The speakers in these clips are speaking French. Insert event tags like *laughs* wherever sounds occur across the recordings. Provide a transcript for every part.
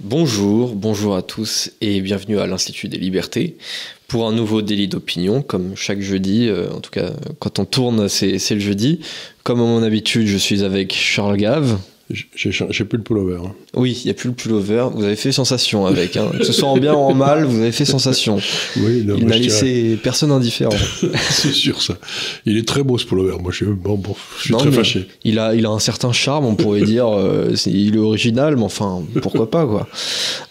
Bonjour, bonjour à tous et bienvenue à l'Institut des Libertés pour un nouveau délit d'opinion, comme chaque jeudi, euh, en tout cas quand on tourne c'est le jeudi. Comme à mon habitude, je suis avec Charles Gave. J'ai plus le pullover. Hein. Oui, il n'y a plus le pullover. Vous avez fait sensation avec. Hein. Que ce soit en bien ou en mal, vous avez fait sensation. *laughs* Oui, il n'a laissé personne indifférent. *laughs* c'est sûr ça. Il est très beau ce pullover. Moi, je, bon, bon, je suis très fâché. Il a, il a un certain charme, on pourrait dire. Euh, il est original, mais enfin, pourquoi pas quoi.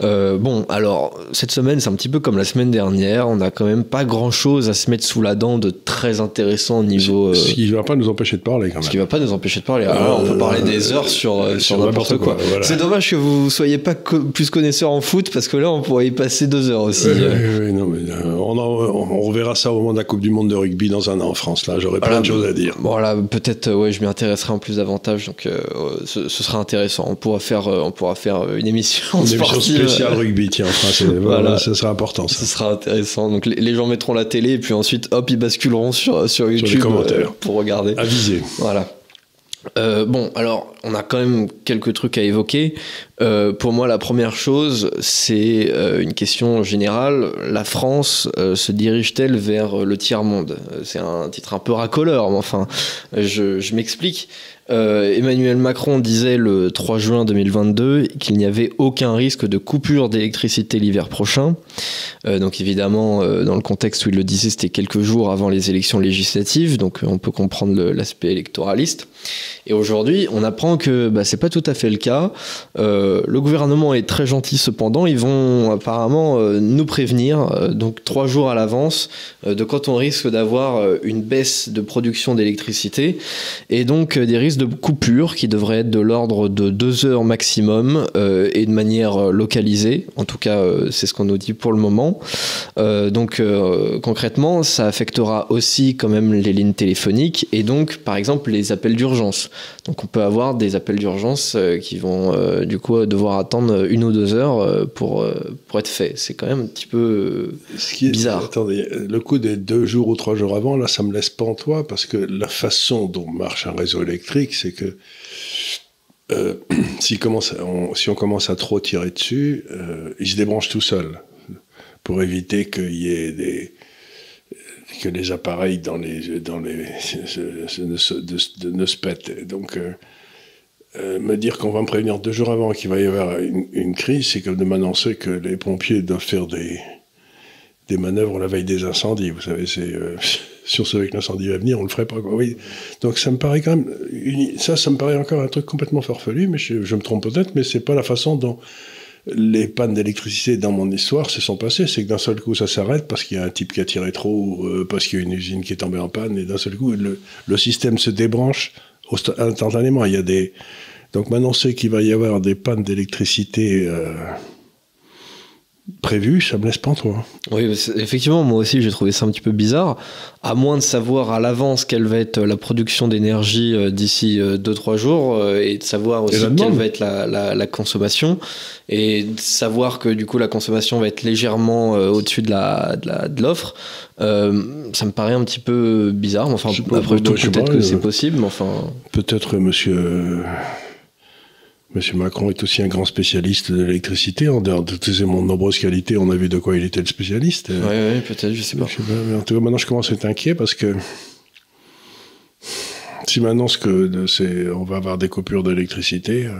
Euh, bon, alors cette semaine, c'est un petit peu comme la semaine dernière. On n'a quand même pas grand-chose à se mettre sous la dent de très intéressant au niveau. Ce qui ne va pas nous empêcher de parler quand même. Ce qui ne va pas nous empêcher de parler. Alors, on peut parler des heures sur euh, sur, n'importe quoi. C'est dommage que vous soyez pas plus connaisseur en foot parce que là on pourrait y passer deux heures aussi. Oui, non, mais, euh, on, on, reverra ça au moment de la Coupe du Monde de rugby dans un an en France. Là, j'aurais plein de choses à dire. Voilà, peut-être, ouais, je m'y intéresserai en plus davantage, donc euh, ce, sera intéressant. On pourra faire, on pourra faire une émission, une émission spéciale rugby, tiens, en France. *laughs* voilà, ça sera important. Ça. Ce sera intéressant. Donc les, gens mettront la télé et puis ensuite, hop, ils basculeront sur sur YouTube pour regarder. Aviser. Voilà. Euh, bon, alors, on a quand même quelques trucs à évoquer. Euh, pour moi, la première chose, c'est euh, une question générale. La France se dirige-t-elle vers le tiers-monde? C'est un titre un peu racoleur, mais enfin, je, je m'explique. Emmanuel Macron disait le 3 juin 2022 qu'il n'y avait aucun risque de coupure d'électricité l'hiver prochain. donc évidemment, dans le contexte où il le disait, c'était quelques jours avant les élections législatives, donc on peut comprendre l'aspect électoraliste. Et aujourd'hui, on apprend que bah, c'est pas tout à fait le cas. Euh, le gouvernement est très gentil cependant. Ils vont apparemment euh, nous prévenir, euh, donc trois jours à l'avance, de quand on risque d'avoir une baisse de production d'électricité et donc des risques de coupure qui devraient être de l'ordre de deux heures maximum et de manière localisée. En tout cas, c'est ce qu'on nous dit pour le moment. donc concrètement, ça affectera aussi quand même les lignes téléphoniques et donc, par exemple, les appels d'urgence. Donc on peut avoir des appels d'urgence euh, qui vont euh, du coup devoir attendre une ou deux heures euh, pour, pour être faits. C'est quand même un petit peu Ce qui est, bizarre. Attendez, le coup des deux jours ou trois jours avant, là, ça me laisse pantois parce que la façon dont marche un réseau électrique, c'est que *clears throat* si, commence on, si on commence à trop tirer dessus, il se débranche tout seul pour éviter qu'il y ait des que les appareils dans les, dans les, ne, se, pètent. Donc, euh, euh, me dire qu'on va me prévenir deux jours avant qu'il va y avoir une, crise, c'est comme de m'annoncer que les pompiers doivent faire des, des manœuvres la veille des incendies. Vous savez, c'est euh, si on savait que l'incendie va venir, on le ferait pas. Donc ça me paraît quand même, ça, ça me paraît encore un truc complètement farfelu, mais je, je me trompe peut-être, mais c'est pas la façon dont les pannes d'électricité dans mon histoire se sont passées. C'est que d'un seul coup, ça s'arrête parce qu'il y a un type qui a tiré trop, euh, parce qu'il y a une usine qui est tombée en panne, et d'un seul coup, le, système se débranche instantanément. Il y a des... Donc maintenant, c'est qu'il va y avoir des pannes d'électricité euh, prévues, ça me laisse pas trop. Oui, effectivement, moi aussi j'ai trouvé ça un petit peu bizarre. À moins de savoir à l'avance quelle va être la production d'énergie euh, d'ici 2-3 euh, jours euh, et de savoir aussi quelle va être la, consommation et de savoir que du coup la consommation va être légèrement au-dessus de l'offre, ça me paraît un petit peu bizarre. Enfin, après tout, peut-être que c'est possible, mais enfin. Peut-être, monsieur. Monsieur Macron est aussi un grand spécialiste de l'électricité. En dehors de toutes ses nombreuses qualités, on a vu de quoi il était le spécialiste. Oui, oui, peut-être, je sais pas. mais en tout cas, maintenant, je commence à être inquiet parce que si maintenant que on va avoir des coupures d'électricité, euh,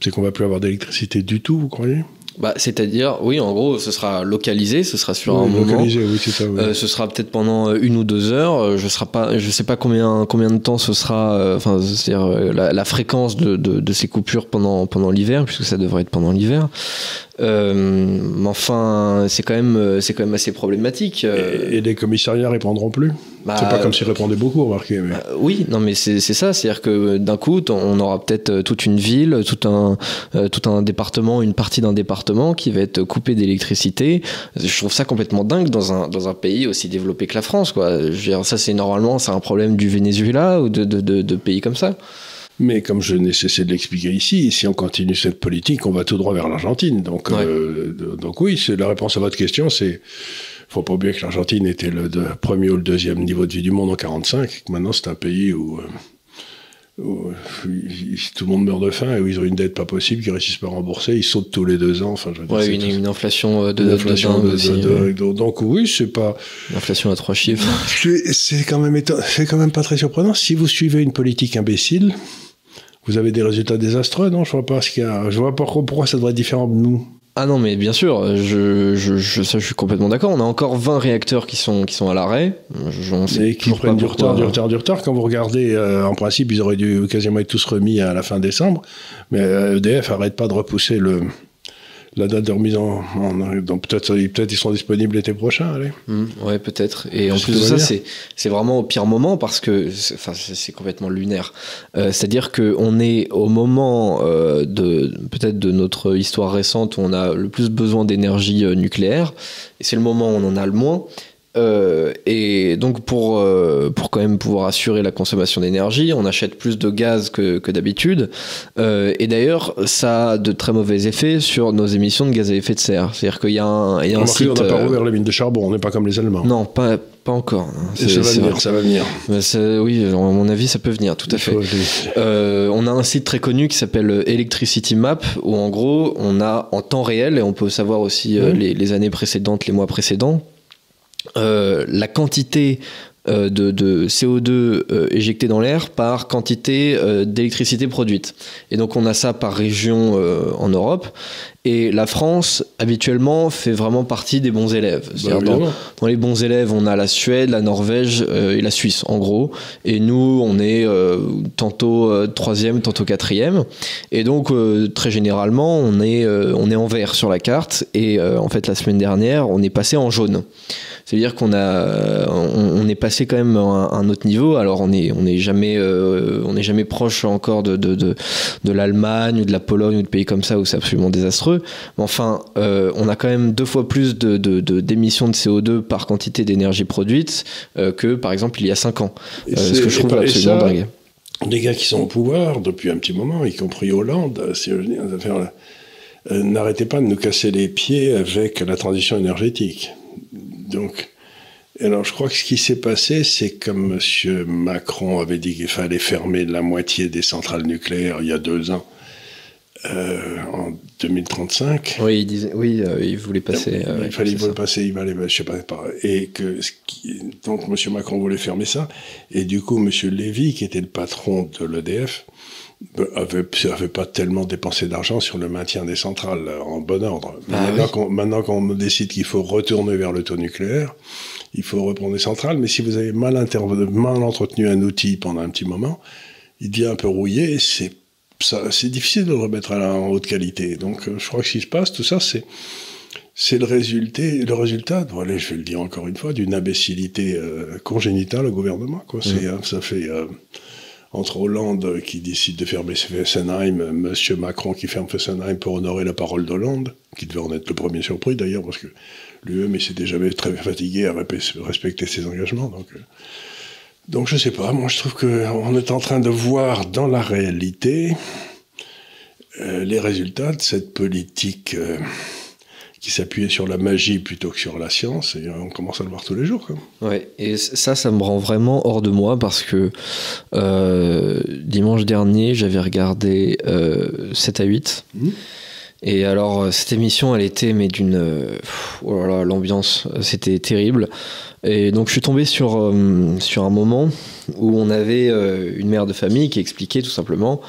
c'est qu'on va plus avoir d'électricité du tout, vous croyez? Bah, c'est-à-dire, oui, en gros, ce sera localisé, ce sera sur un moment. Oui, c'est ça, euh, ce sera peut-être pendant euh, une ou deux heures. Euh, je ne pas, je sais pas combien, combien de temps ce sera. Enfin, c'est-à-dire la, fréquence de, de, de, ces coupures pendant pendant l'hiver, puisque ça devrait être pendant l'hiver. Euh, mais enfin, c'est quand même, c'est quand même assez problématique. Et, les commissariats répondront plus? Bah, c'est pas comme s'ils répondaient beaucoup, remarquez. Mais... Bah, oui, non, mais c'est ça, c'est-à-dire que d'un coup, on aura peut-être toute une ville, tout un, tout un département, une partie d'un département qui va être coupé d'électricité. Je trouve ça complètement dingue dans un, dans un pays aussi développé que la France, quoi. Je veux dire, ça, c'est normalement, c'est un problème du Venezuela ou de, de, de, de pays comme ça. Mais comme je n'ai cessé de l'expliquer ici, si on continue cette politique, on va tout droit vers l'Argentine. Donc, euh, donc oui, la réponse à votre question, c'est faut pas oublier que l'Argentine était le premier ou le deuxième niveau de vie du monde en 45. Maintenant, c'est un pays où où tout le monde meurt de faim et où ils ont une dette pas possible, qu'ils réussissent pas à rembourser, ils sautent tous les deux ans. Enfin, je veux dire, Ouais, c'est une, inflation euh, de, une inflation dingue de- aussi, de- ouais. donc oui, c'est pas, Une inflation à trois chiffres. c'est c'est quand même éton- c'est quand même pas très surprenant. Si vous suivez une politique imbécile, vous avez des résultats désastreux, non? Je vois pas ce qu'il y a. Je vois pas pourquoi ça devrait être différent de nous. Ah non, mais bien sûr, je, je, je, ça, je suis complètement d'accord. On a encore 20 réacteurs qui sont, qui sont à l'arrêt. Et qui prennent du retard, du retard, du retard. Quand vous regardez, euh, en principe, ils auraient dû quasiment être tous remis à la fin décembre. Mais euh, EDF arrête pas de repousser le, la date de remise en. peut-être peut ils seront disponibles l'été prochain. Allez. Hmm, ouais, peut-être. Et en plus de ça, c'est c'est vraiment au pire moment parce que c'est- enfin c'est c'est complètement lunaire. Euh, C'est-à-dire que on est au moment euh, de peut-être de notre histoire récente où on a le plus besoin d'énergie euh, nucléaire et c'est le moment où on en a le moins. Euh, et donc pour, euh, pour quand même pouvoir assurer la consommation d'énergie, on achète plus de gaz que, que d'habitude. Euh, et d'ailleurs, ça a de très mauvais effets sur nos émissions de gaz à effet de serre. C'est-à-dire qu'il y a un, il y a un Remarquez, site... on n'a pas rouvert les mines de charbon, on n'est pas comme les Allemands. non, pas, pas encore. ça va venir, vrai. ça va venir. Oui, à mon avis, ça peut venir, tout à Il fait. Euh, on a un site très connu qui s'appelle Electricity Map, où en gros, on a en temps réel, et on peut savoir aussi les, les années précédentes, les mois précédents, euh, la quantité euh, de, de CO2 euh, éjecté dans l'air par quantité euh, d'électricité produite. Et donc on a ça par région en Europe. Et la France, habituellement, fait vraiment partie des bons élèves. Bah, dans, dans les bons élèves, on a la Suède, la Norvège et la Suisse, en gros. Et nous, on est tantôt troisième, tantôt quatrième. Et donc, très généralement, on est, on est en vert sur la carte. Et en fait, la semaine dernière, on est passé en jaune. C'est-à-dire qu'on a, on, on est passé quand même à un, un autre niveau. Alors, on n'est on est jamais, euh, on est jamais proche encore de, de, de, de l'Allemagne ou de la Pologne ou de pays comme ça où c'est absolument désastreux. Mais enfin, euh, on a quand même deux fois plus de, d'émissions de, CO2 par quantité d'énergie produite euh, que, par exemple, il y a 5 ans. Euh, ce que je trouve absolument ça, dingue. Les gars qui sont au pouvoir depuis un petit moment, y compris Hollande, euh, si euh, n'arrêtez pas de nous casser les pieds avec la transition énergétique. Donc, alors je crois que ce qui s'est passé, c'est comme M. Macron avait dit qu'il fallait fermer la moitié des centrales nucléaires il y a deux ans, euh, en 2035. Oui, il, disait, oui euh, il voulait passer. euh, il ouais, fallait il voulait passer, il fallait, je sais pas, et que ce qui- donc M. Macron voulait fermer ça, et du coup M. Lévy, qui était le patron de l'EDF, avait, avait pas tellement dépensé d'argent sur le maintien des centrales euh, en bon ordre. Bah maintenant oui. qu'on maintenant qu'on décide qu'il faut retourner vers le taux nucléaire, il faut reprendre les centrales, mais si vous avez mal, mal entretenu un outil pendant un petit moment, il devient un peu rouillé, c'est c'est difficile de le remettre à la, en haute qualité. Donc, euh, je crois que ce qui se passe, tout ça, c'est c'est le résultat, le résultat, bon, allez, je vais le dire encore une fois, d'une imbécilité euh, congénitale au gouvernement. Quoi. C'est, euh, ça fait euh, entre Hollande qui décide de fermer Fessenheim, Monsieur Macron qui ferme Fessenheim pour honorer la parole d'Hollande, qui devait en être le premier surpris d'ailleurs, parce que lui-même, il s'était jamais très fatigué à respecter ses engagements. Donc, euh, donc je sais pas, moi je trouve qu'on est en train de voir dans la réalité euh, les résultats de cette politique euh, qui s'appuyait sur la magie plutôt que sur la science, et on commence à le voir tous les jours. Quoi. Ouais, et ça, ça me rend vraiment hors de moi parce que euh, dimanche dernier, j'avais regardé euh, 7 à 8. Mhm. Et alors, cette émission, elle était, mais d'une. oh là là, l'ambiance, c'était terrible. Et donc, je suis tombé sur, euh, sur un moment où on avait euh, une mère de famille qui expliquait tout simplement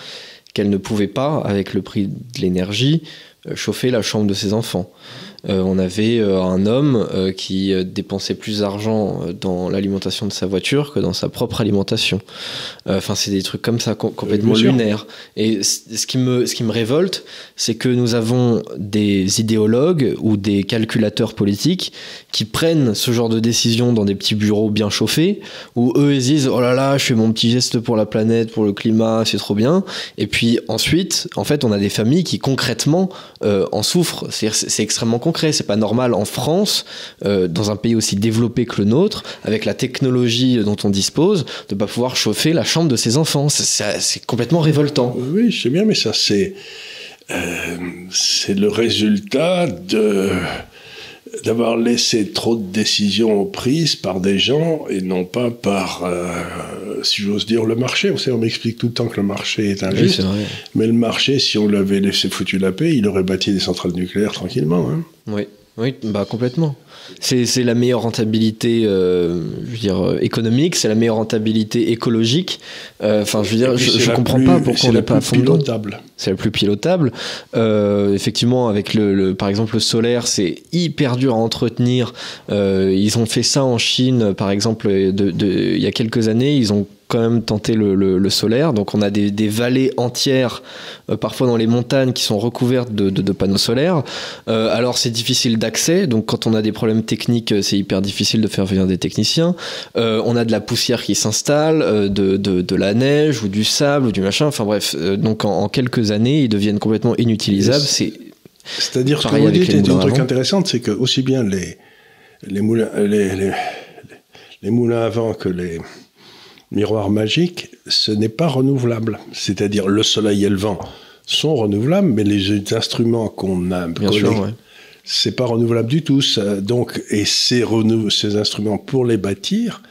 qu'elle ne pouvait pas, avec le prix de l'énergie, euh, chauffer la chambre de ses enfants. Euh, on avait euh, un homme euh, qui dépensait plus d'argent dans l'alimentation de sa voiture que dans sa propre alimentation. Enfin, c'est des trucs comme ça, com- complètement lunaires. Et ce qui me, ce qui me révolte, c'est que nous avons des idéologues ou des calculateurs politiques qui prennent ce genre de décision dans des petits bureaux bien chauffés, où eux ils disent oh là là, je fais mon petit geste pour la planète, pour le climat, c'est trop bien. Et puis ensuite, en fait, on a des familles qui concrètement euh, en souffrent. C'est extrêmement concret. C'est pas normal en France, euh, dans un pays aussi développé que le nôtre, avec la technologie dont on dispose, de pas pouvoir chauffer la chambre de ses enfants. C'est complètement révoltant. Oui, je sais bien, mais ça, c'est, euh, c'est le résultat de, d'avoir laissé trop de décisions prises par des gens et non pas par euh, si j'ose dire, le marché. Vous savez, on m'explique tout le temps que le marché est injuste. mais le marché, si on l'avait laissé foutu la paix, il aurait bâti des centrales nucléaires tranquillement. Hein. Oui. Oui, bah complètement. C'est la meilleure rentabilité, euh, je veux dire, euh, économique, c'est la meilleure rentabilité écologique. Euh, enfin, je veux dire, je, ne comprends pas pourquoi on n'est pas pilotable. C'est la plus pilotable. effectivement, avec le, par exemple, le solaire, c'est hyper dur à entretenir. ils ont fait ça en Chine, par exemple, de, il y a quelques années. Ils ont quand même tenter le, solaire. Donc on a des, vallées entières, euh, parfois dans les montagnes, qui sont recouvertes de, panneaux solaires. Euh, alors c'est difficile d'accès, donc quand on a des problèmes techniques, c'est hyper difficile de faire venir des techniciens. Euh, on a de la poussière qui s'installe, de, la neige ou du sable ou du machin. Enfin bref, donc en, quelques années, ils deviennent complètement inutilisables. C'est c'est-à-dire ce que vous dites est un truc intéressant, c'est que aussi bien les les moulins les, les moulins à vent que les miroir magique, ce n'est pas renouvelable. C'est-à-dire le soleil et le vent sont renouvelables, mais les instruments qu'on a collés, c'est pas renouvelable du tout. donc, et ces, ces instruments pour les bâtir,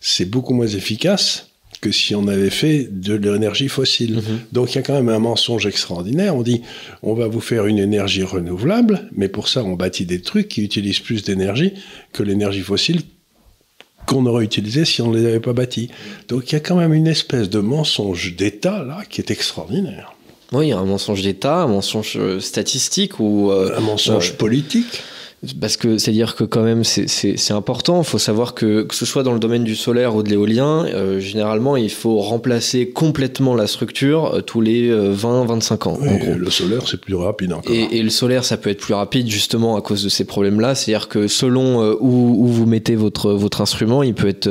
c'est beaucoup moins efficace que si on avait fait de l'énergie fossile. Mhm. Donc il y a quand même un mensonge extraordinaire. On dit on va vous faire une énergie renouvelable, mais pour ça on bâtit des trucs qui utilisent plus d'énergie que l'énergie fossile qu'on aurait utilisé si on ne les avait pas bâtis. Donc il y a quand même une espèce de mensonge d'État là qui est extraordinaire. Oui, il y a un mensonge d'État, un mensonge euh, statistique ou euh, un mensonge euh, politique parce que c'est à dire que quand même c'est important. Il faut savoir que que ce soit dans le domaine du solaire ou de l'éolien, euh, généralement il faut remplacer complètement la structure euh, tous les 20-25 euh, ans. en gros. Le solaire c'est plus rapide encore. Et, et, le solaire ça peut être plus rapide justement à cause de ces problèmes-là. C'est-à-dire que selon où, où, vous mettez votre votre instrument, il peut être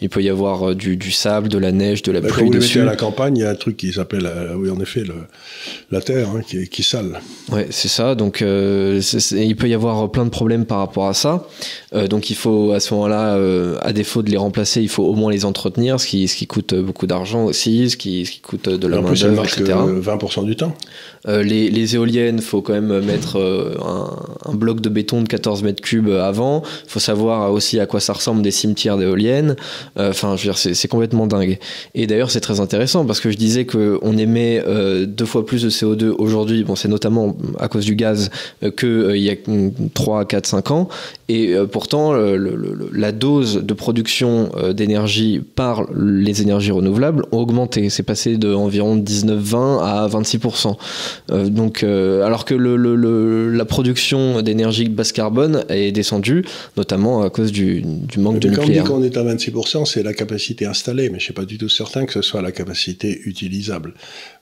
il peut y avoir du, du, sable, de la neige, de la bah, pluie quand vous dessus. à la campagne, il y a un truc qui s'appelle oui en effet le, la terre hein, qui, qui sale. Ouais c'est ça. Donc il peut y avoir plein de problèmes par rapport à ça. Euh, donc il faut à ce moment-là, euh, à défaut de les remplacer, il faut au moins les entretenir, ce qui, ce qui coûte beaucoup d'argent aussi, ce qui, ce qui coûte de la main d'œuvre, etc. 20% du temps. Euh, les, les, éoliennes, faut quand même mettre un, un, bloc de béton de 14 mètres cubes avant. Faut savoir aussi à quoi ça ressemble des cimetières d'éoliennes. Enfin, je veux dire, c'est complètement dingue. Et d'ailleurs, c'est très intéressant parce que je disais qu'on émet deux fois plus de CO2 aujourd'hui. Bon, c'est notamment à cause du gaz qu'il y a 3 4 5 ans. Et pourtant, la dose de production euh, d'énergie par les énergies renouvelables a augmenté. C'est passé de environ 19-20 à 26%. Euh, donc, euh, alors que la production d'énergie basse carbone est descendue, notamment à cause du, manque de nucléaire. Quand on dit qu'on est à 26%, c'est la capacité installée, mais je ne suis pas du tout certain que ce soit la capacité utilisable.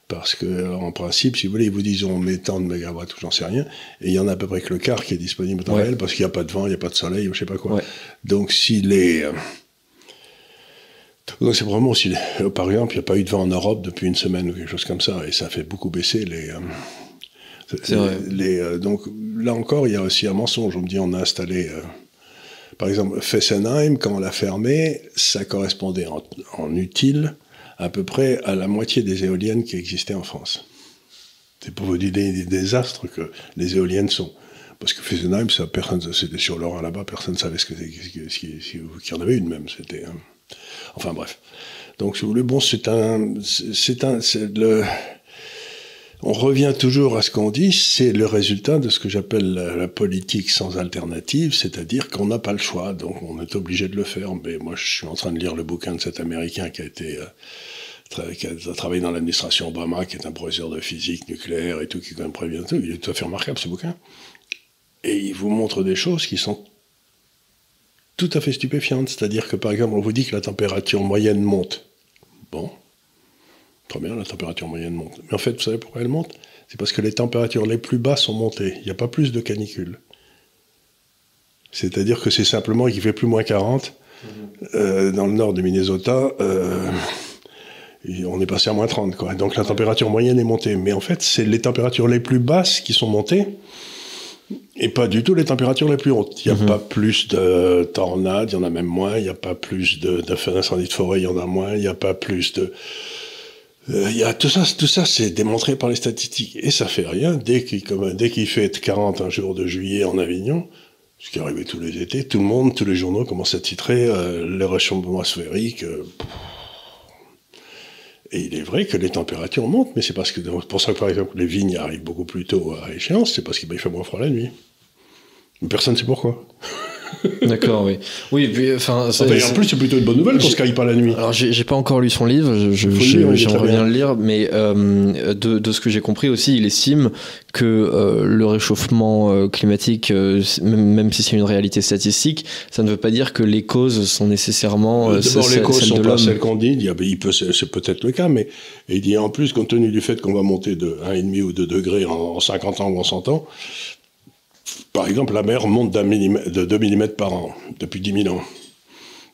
Parce que, en principe, si vous voulez, ils vous disent on met tant de mégawatts ou j'en sais rien, et il y en a à peu près que le quart qui est disponible dans réel parce qu'il n'y a pas de vent, il n'y a pas de soleil ou je sais pas quoi. Donc, si les. Euh, donc, c'est vraiment si, par exemple, il n'y a pas eu de vent en Europe depuis une semaine ou quelque chose comme ça, et ça fait beaucoup baisser les. Euh, les, euh, donc, là encore, il y a aussi un mensonge. On me dit on a installé. par exemple, Fessenheim, quand on l'a fermé, ça correspondait en, en utile à peu près à la moitié des éoliennes qui existaient en France. C'est pour vous dire des désastres que les éoliennes sont. Parce que Fessenheim, ça, personne, c'était sur l'or là-bas, personne ne savait ce que c'était, qu'il y en avait une même. C'était, hein. Enfin bref. Donc, si vous voulez, bon, c'est un, c'est un, on revient toujours à ce qu'on dit, c'est le résultat de ce que j'appelle la, politique sans alternative, c'est-à-dire qu'on n'a pas le choix, donc on est obligé de le faire. Mais moi, je suis en train de lire le bouquin de cet Américain qui a été euh, qui a travaillé dans l'administration Obama, qui est un professeur de physique nucléaire et tout, qui quand même tout. Il est tout à fait remarquable ce bouquin. Et il vous montre des choses qui sont tout à fait stupéfiantes. C'est-à-dire que par exemple, on vous dit que la température moyenne monte. Bon, Très bien, la température moyenne monte. Mais en fait, vous savez pourquoi elle monte? C'est parce que les températures les plus basses sont montées. Il n'y a pas plus de canicule. C'est-à-dire que c'est simplement qu'il fait plus moins 40. Euh, dans le nord du Minnesota, euh, on est passé à moins 30. Quoi. Donc la température moyenne est montée. Mais en fait, c'est les températures les plus basses qui sont montées et pas du tout les températures les plus hautes. Il n'y a mhm. pas plus de tornades, il y en a même moins. Il n'y a pas plus d'incendies de, de forêt, il y en a moins. Il n'y a pas plus de euh, y a tout ça, tout ça, c'est démontré par les statistiques et ça fait rien. Dès qu'il dès qu'il fait 41 jours de juillet en Avignon, ce qui arrivait tous les étés, tout le monde, tous les journaux commencent à titrer euh, le réchauffement atmosphérique. Euh, Et il est vrai que les températures montent, mais c'est parce que, pour ça que par exemple les vignes arrivent beaucoup plus tôt à échéance, c'est parce qu'il fait moins froid la nuit. Personne ne sait pourquoi. D'accord, oui. Oui, puis, enfin, en plus, c'est plutôt une bonne nouvelle qu'on se caille pas la nuit. Alors, j'ai pas encore lu son livre, j'aimerais bien le lire, mais euh, de, de, ce que j'ai compris aussi, il estime que euh, le réchauffement euh, climatique, même, si c'est une réalité statistique, ça ne veut pas dire que les causes sont nécessairement. D'abord, les causes sont pas celles qu'on dit, il, il peut, c'est peut-être le cas, mais il dit en plus, compte tenu du fait qu'on va monter de 1,5 ou 2 degrés en, en 50 ans ou en 100 ans, par exemple, la mer monte de 2 mm par an depuis 10 000 ans.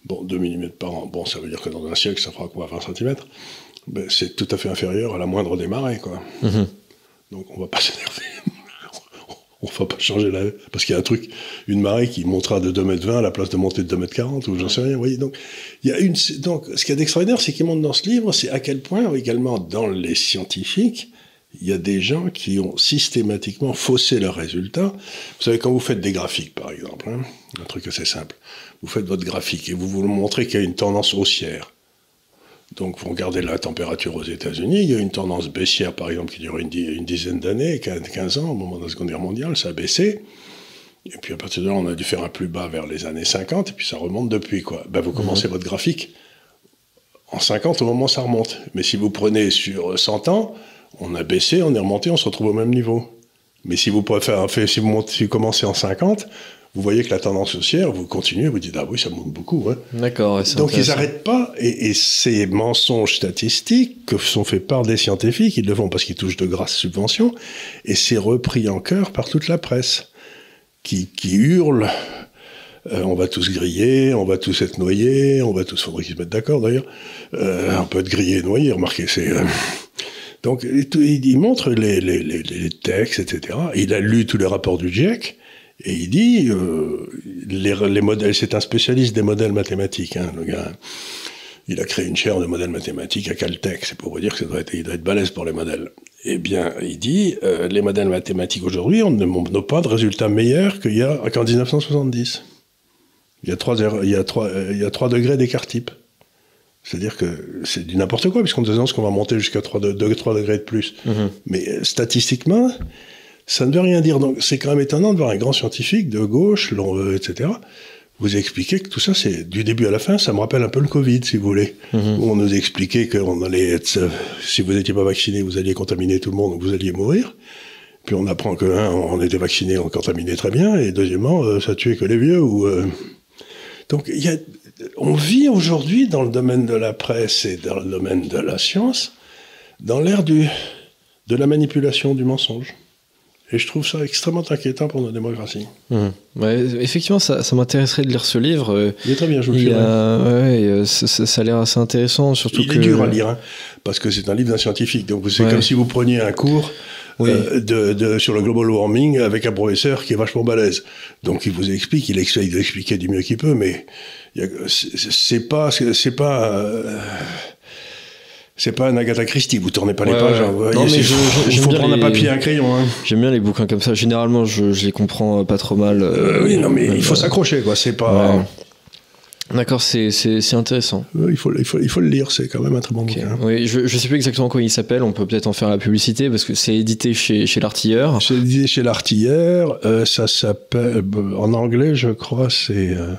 Bon, 2 mm par an, bon, ça veut dire que dans un siècle, ça fera quoi, 20 cm ben, C'est tout à fait inférieur à la moindre des marées, quoi. Mhm. Donc on va pas *laughs* s'énerver. on va pas changer la... Parce qu'il y a un truc, une marée qui montera de 2 m 20 à la place de monter de 2 m 40 ou j'en sais rien. Vous voyez, donc, il y a une... donc, ce qui est extraordinaire, c'est qu'il montre dans ce livre, c'est à quel point, également dans les scientifiques, il y a des gens qui ont systématiquement faussé leurs résultats. Vous savez, quand vous faites des graphiques, par exemple, hein, un truc assez simple, vous faites votre graphique et vous vous montrez qu'il y a une tendance haussière. Donc, vous regardez la température aux États-Unis, il y a une tendance baissière, par exemple, qui dure une, dizaine d'années, 15 ans, au moment de la Seconde Guerre mondiale, ça a baissé. Et puis, à partir de là, on a dû faire un plus bas vers les années 50, et puis ça remonte depuis, quoi. Ben, vous commencez mhm. votre graphique en 50 au moment où ça remonte. Mais si vous prenez sur 100 ans, on a baissé, on est remonté, on se retrouve au même niveau. Mais si vous, préférez, si vous, montez, commencez en 50, vous voyez que la tendance haussière, vous continuez, vous dites, ah oui, ça monte beaucoup. Hein. D'accord. Donc ils n'arrêtent pas, et, ces mensonges statistiques que sont faits par des scientifiques, ils le font parce qu'ils touchent de grasses subventions, et c'est repris en cœur par toute la presse, qui, qui hurle, euh, on va tous griller, on va tous être noyés, on va tous, faudrait qu'ils se mettent d'accord d'ailleurs, euh, on peut être grillé et noyé, remarquez, c'est... Euh, donc, il montre les, textes, etc. Il a lu tous les rapports du GIEC, et il dit, euh, les, les, modèles, c'est un spécialiste des modèles mathématiques, hein, le gars. Il a créé une chaire de modèles mathématiques à Caltech, c'est pour vous dire que ça doit être, il doit être balèze pour les modèles. Eh bien, il dit, euh, les modèles mathématiques aujourd'hui, on ne montre pas de résultats meilleurs qu'en 1970. Il y a trois, il y a trois, il y a trois degrés d'écart type. C'est-à-dire que c'est du n'importe quoi, puisqu'on annonce qu'on va monter jusqu'à 3, degrés de plus. Mhm. Mais euh, statistiquement, ça ne veut rien dire. Donc c'est quand même étonnant de voir un grand scientifique de gauche, etc., vous expliquer que tout ça, c'est du début à la fin, ça me rappelle un peu le Covid, si vous voulez. Mhm. Où on nous expliquait qu'on allait être, si vous n'étiez pas vacciné, vous alliez contaminer tout le monde, vous alliez mourir. Puis on apprend que, un, on était vacciné, on contaminait très bien, et deuxièmement, euh, ça tuait que les vieux. Ou, euh, Donc il y a on vit aujourd'hui dans le domaine de la presse et dans le domaine de la science dans l'ère de la manipulation du mensonge. Et je trouve ça extrêmement inquiétant pour nos démocraties. Mmh. effectivement, ça, m'intéresserait de lire ce livre. Il est très bien, je vous le euh, ça, a l'air assez intéressant, surtout Il est dur à lire, hein, parce que c'est un livre d'un scientifique. Donc c'est comme si vous preniez un cours euh, de, sur le global warming avec un professeur qui est vachement balèze. Donc il vous explique, il essaye d'expliquer du mieux qu'il peut, mais c'est pas, c'est pas. Euh, c'est pas un Agatha Christie, vous tournez pas les pages. Hein, non, mais il faut prendre un papier et un crayon. Hein. J'aime bien les bouquins comme ça. Généralement, je, les comprends pas trop mal. Euh, oui, non, mais il faut s'accrocher, quoi. C'est pas. D'accord, c'est intéressant. il, faut, il, faut, il faut le lire, c'est quand même un très bon bouquin. Oui, je ne sais plus exactement comment il s'appelle, on peut peut-être en faire la publicité parce que c'est édité chez, chez l'Artilleur. C'est édité chez l'Artilleur, euh, ça s'appelle, en anglais je crois, c'est... Euh,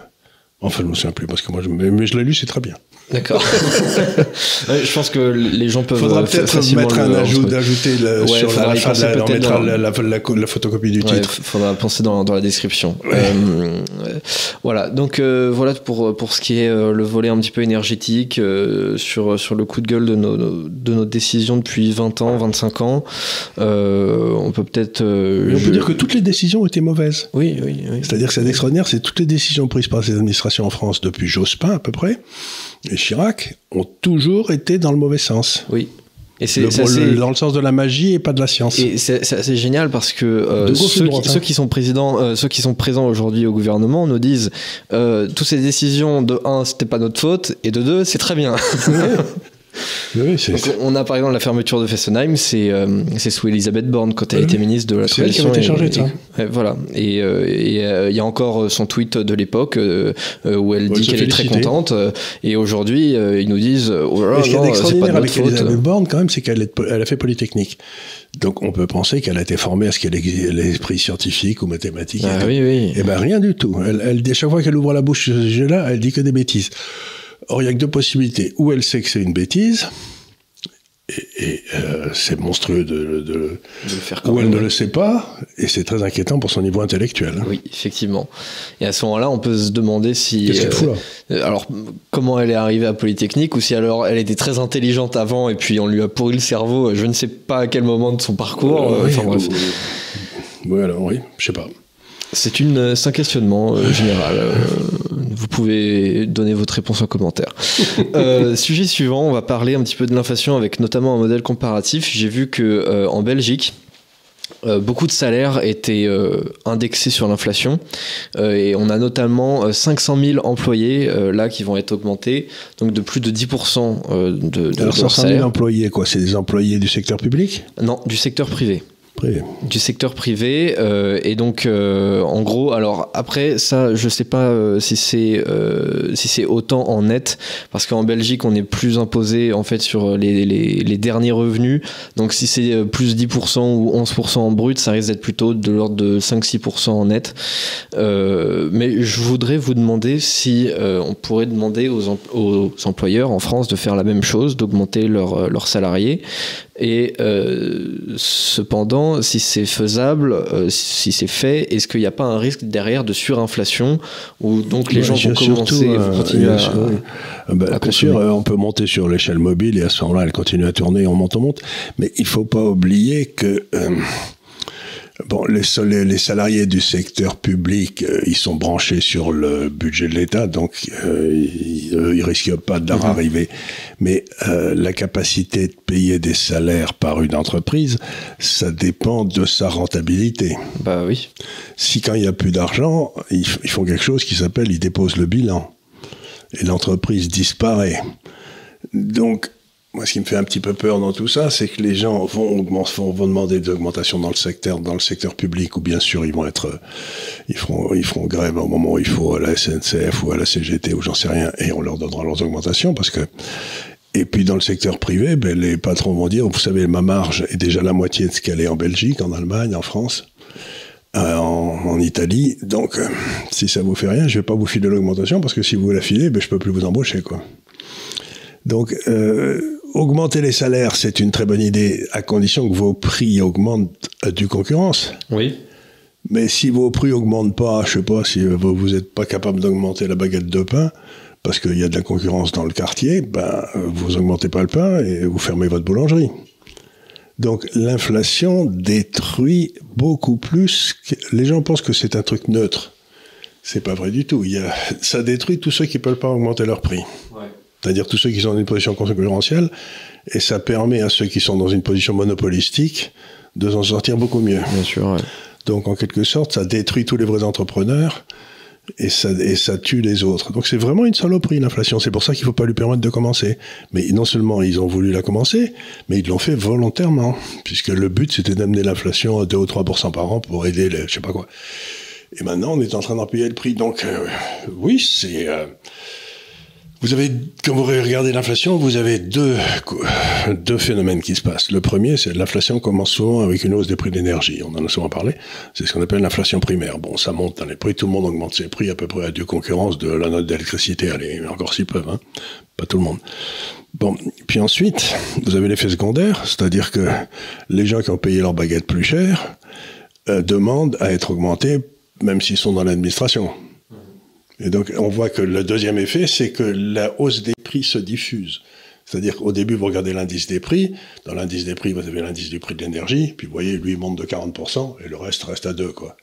enfin, je ne me souviens plus parce que moi, je, mais je l'ai lu, c'est très bien. D'accord. *laughs* je pense que les gens peuvent. Faudra peut-être mettre un ajout d'ajouter sur la la, mettra la, la, photocopie du titre. Il faudra penser dans, dans la description. Euh, voilà. Donc euh, voilà pour pour ce qui est euh, le volet un petit peu énergétique sur sur le coup de gueule de nos de nos décisions depuis 20 ans, 25 ans. on peut peut-être. on peut dire que toutes les décisions ont été mauvaises. Oui, oui. oui. C'est-à-dire que c'est extraordinaire, c'est toutes les décisions prises par ces administrations en France depuis Jospin à peu près et Chirac ont toujours été dans le mauvais sens. Oui. Et c'est dans le sens de la magie et pas de la science. Et c'est génial parce que euh, ceux, qui, ceux, qui, sont présidents, euh, ceux qui sont présents aujourd'hui au gouvernement nous disent euh, toutes ces décisions de un c'était pas notre faute et de deux c'est très bien. *laughs* *laughs* Oui, c'est Donc, on a par exemple la fermeture de Fessenheim, c'est euh, sous Elisabeth Borne quand elle Oui. était ministre de la C'est elle qui Transition. avait été et- chargée et- et voilà. Et euh, et, euh, il y a encore son tweet de l'époque où elle dit qu'elle est très contente. Et aujourd'hui, ils nous disent oh là ce qui est extraordinaire avec notre faute. Elisabeth Borne, quand même, c'est qu'elle elle a fait Polytechnique. Donc on peut penser qu'elle a été formée à ce qu'elle ait l'esprit scientifique ou mathématique. et Ah tout. oui, oui. Eh ben rien du tout. Elle, elle, à chaque fois qu'elle ouvre la bouche sur ce sujet-là, elle dit que des bêtises. Or, il y a que deux possibilités. Ou elle sait que c'est une bêtise, et, et, euh, c'est monstrueux de, de- De le faire ou elle ne le sait pas, et c'est très inquiétant pour son niveau intellectuel. Oui, effectivement. Et à ce moment-là, on peut se demander si. Qu'est-ce fout là euh, Alors, comment elle est arrivée à Polytechnique ou si alors elle était très intelligente avant et puis on lui a pourri le cerveau, euh, je ne sais pas à quel moment de son parcours. euh, Oui, enfin bref. ou- Oui, alors oui, je sais pas. C'est euh, un questionnement euh, général. Vous pouvez donner votre réponse en commentaire. *laughs* Euh, sujet suivant, on va parler un petit peu de l'inflation avec notamment un modèle comparatif. J'ai vu que euh, en Belgique, euh, beaucoup de salaires étaient euh, indexés sur l'inflation Euh, et on a notamment euh, 500 000 employés là qui vont être augmentés, donc de plus de 10% euh, de, de, de Alors, leur 500 000 salaire. employés, quoi C'est des employés du secteur public? Non, du secteur privé Du secteur privé euh, et donc euh, en gros alors après ça je sais pas euh, si c'est si autant en net parce qu'en Belgique on est plus imposé en fait sur les, les, derniers revenus. Donc si c'est plus 10% ou 11% en brut ça risque d'être plutôt de l'ordre de 5-6% en net. Mais je voudrais vous demander si on pourrait demander aux, aux employeurs en France de faire la même chose d'augmenter leurs leurs salariés. Et euh, si c'est faisable, euh, si c'est fait, est-ce qu'il n'y a pas un risque derrière de surinflation où donc les gens vont commencer, surtout, vont euh, continuer il y a à, sur- oui. Bah, à bien sûr, euh, on peut monter sur l'échelle mobile et à ce moment-là, elle continue à tourner, on monte, on monte. Mais il faut pas oublier que euh, bon, les, les salariés du secteur public, euh, ils sont branchés sur le budget de l'État, donc euh, ils, eux, ils risquent pas de leur Mhm. arriver. Mais euh, la capacité de payer des salaires par une entreprise, ça dépend de sa rentabilité Bah oui. si quand il n'y a plus d'argent, ils, ils font quelque chose qui s'appelle ils déposent le bilan. Et l'entreprise disparaît. Donc, moi, ce qui me fait un petit peu peur dans tout ça, c'est que les gens vont, demander des augmentations dans le secteur, dans le secteur public, ou bien sûr, ils vont être, euh, ils feront, ils feront grève au moment où il faut à la SNCF ou à la CGT ou j'en sais rien, et on leur donnera leurs augmentations parce que. Et puis dans le secteur privé, ben, les patrons vont dire, vous savez, ma marge est déjà la moitié de ce qu'elle est en Belgique, en Allemagne, en France euh, en, Italie. Donc, euh, si ça vous fait rien, je vais pas vous filer l'augmentation parce que si vous la filez, ben, je peux plus vous embaucher, quoi. Donc, augmenter les salaires, c'est une très bonne idée à condition que vos prix augmentent à du concurrence. Oui. Mais si vos prix augmentent pas, je sais pas, si euh, vous vous êtes pas capable d'augmenter la baguette de pain parce qu'il y a de la concurrence dans le quartier, ben euh, vous augmentez pas le pain et vous fermez votre boulangerie. Donc l'inflation détruit beaucoup plus. Que... Les gens pensent que c'est un truc neutre. C'est pas vrai du tout. Il y a... Ça détruit tous ceux qui peuvent pas augmenter leur prix. C'est-à-dire tous ceux qui sont dans une position concurrentielle, et ça permet à ceux qui sont dans une position monopolistique de s'en sortir beaucoup mieux. Bien sûr. ouais. Donc en quelque sorte, ça détruit tous les vrais entrepreneurs et ça, et ça tue les autres. Donc c'est vraiment une saloperie l'inflation. C'est pour ça qu'il faut pas lui permettre de commencer. Mais non seulement ils ont voulu la commencer, mais ils l'ont fait volontairement, puisque le but c'était d'amener l'inflation à 2 ou 3% par an pour aider les, je sais pas quoi. Et maintenant on est en train d'en payer le prix. Donc euh, oui, c'est... euh, vous avez, quand vous regardez l'inflation, vous avez deux, deux phénomènes qui se passent. Le premier, c'est l'inflation commence souvent avec une hausse des prix d'énergie. On en a souvent parlé. C'est ce qu'on appelle l'inflation primaire. Bon, ça monte dans les prix, tout le monde augmente ses prix à peu près à deux concurrence de la note d'électricité. Allez, encore s'ils peuvent, hein. Pas tout le monde. Bon, puis ensuite, vous avez l'effet secondaire, c'est-à-dire que les gens qui ont payé leur baguette plus cher euh, demandent à être augmentés, même s'ils sont dans l'administration. Et donc, on voit que le deuxième effet, c'est que la hausse des prix se diffuse. C'est-à-dire qu'au début, vous regardez l'indice des prix. Dans l'indice des prix, vous avez l'indice du prix de l'énergie. Puis, vous voyez, lui, il monte de 40% et le reste reste à 2, quoi.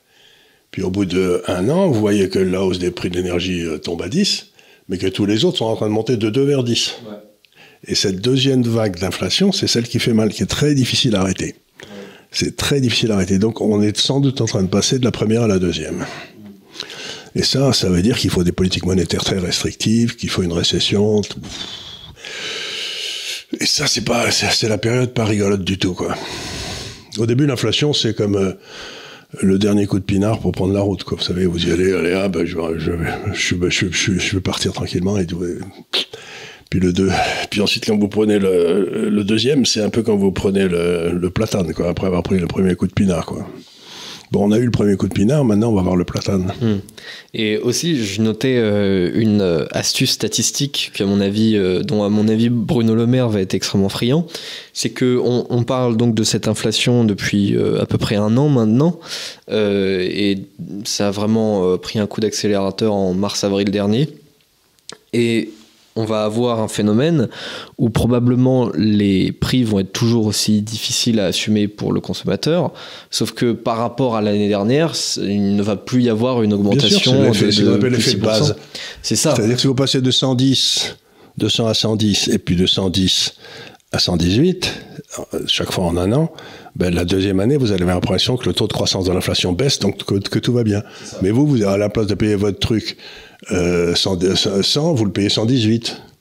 Puis, au bout d'un an, vous voyez que la hausse des prix de l'énergie euh, tombe à 10, mais que tous les autres sont en train de monter de 2 vers 10. Ouais. Et cette deuxième vague d'inflation, c'est celle qui fait mal, qui est très difficile à arrêter. C'est très difficile à arrêter. Donc, on est sans doute en train de passer de la première à la deuxième. Et ça, ça veut dire qu'il faut des politiques monétaires très restrictives, qu'il faut une récession. Et ça, c'est pas, c'est la période pas rigolote du tout, quoi. Au début, l'inflation, c'est comme euh, le dernier coup de pinard pour prendre la route, quoi. Vous savez, vous y allez, allez, ah, ben, je, je, vais partir tranquillement et. Puis le deux, puis ensuite quand vous prenez le, deuxième, c'est un peu comme vous prenez le, le platane, quoi. Après avoir pris le premier coup de pinard, quoi. Bon, on a eu le premier coup de pinard, maintenant on va voir le platane. Hmm. Et aussi, je notais euh, une euh, astuce statistique qu'à mon avis, euh, dont à mon avis Bruno Le Maire va être extrêmement friand, c'est que on, on, parle donc de cette inflation depuis à peu près un an maintenant, et ça a vraiment pris un coup d'accélérateur en mars-avril dernier. Et on va avoir un phénomène où probablement les prix vont être toujours aussi difficiles à assumer pour le consommateur, sauf que par rapport à l'année dernière, il ne va plus y avoir une augmentation de, de, base. C'est ça. C'est-à-dire que si vous passez de 110, 200 à 110 et puis de 110 à 118, chaque fois en un an, ben, la deuxième année, vous avez l'impression que le taux de croissance de l'inflation baisse, donc que, que tout va bien. Mais vous, vous, à la place de payer votre truc euh, 100, 100, vous le payez 118.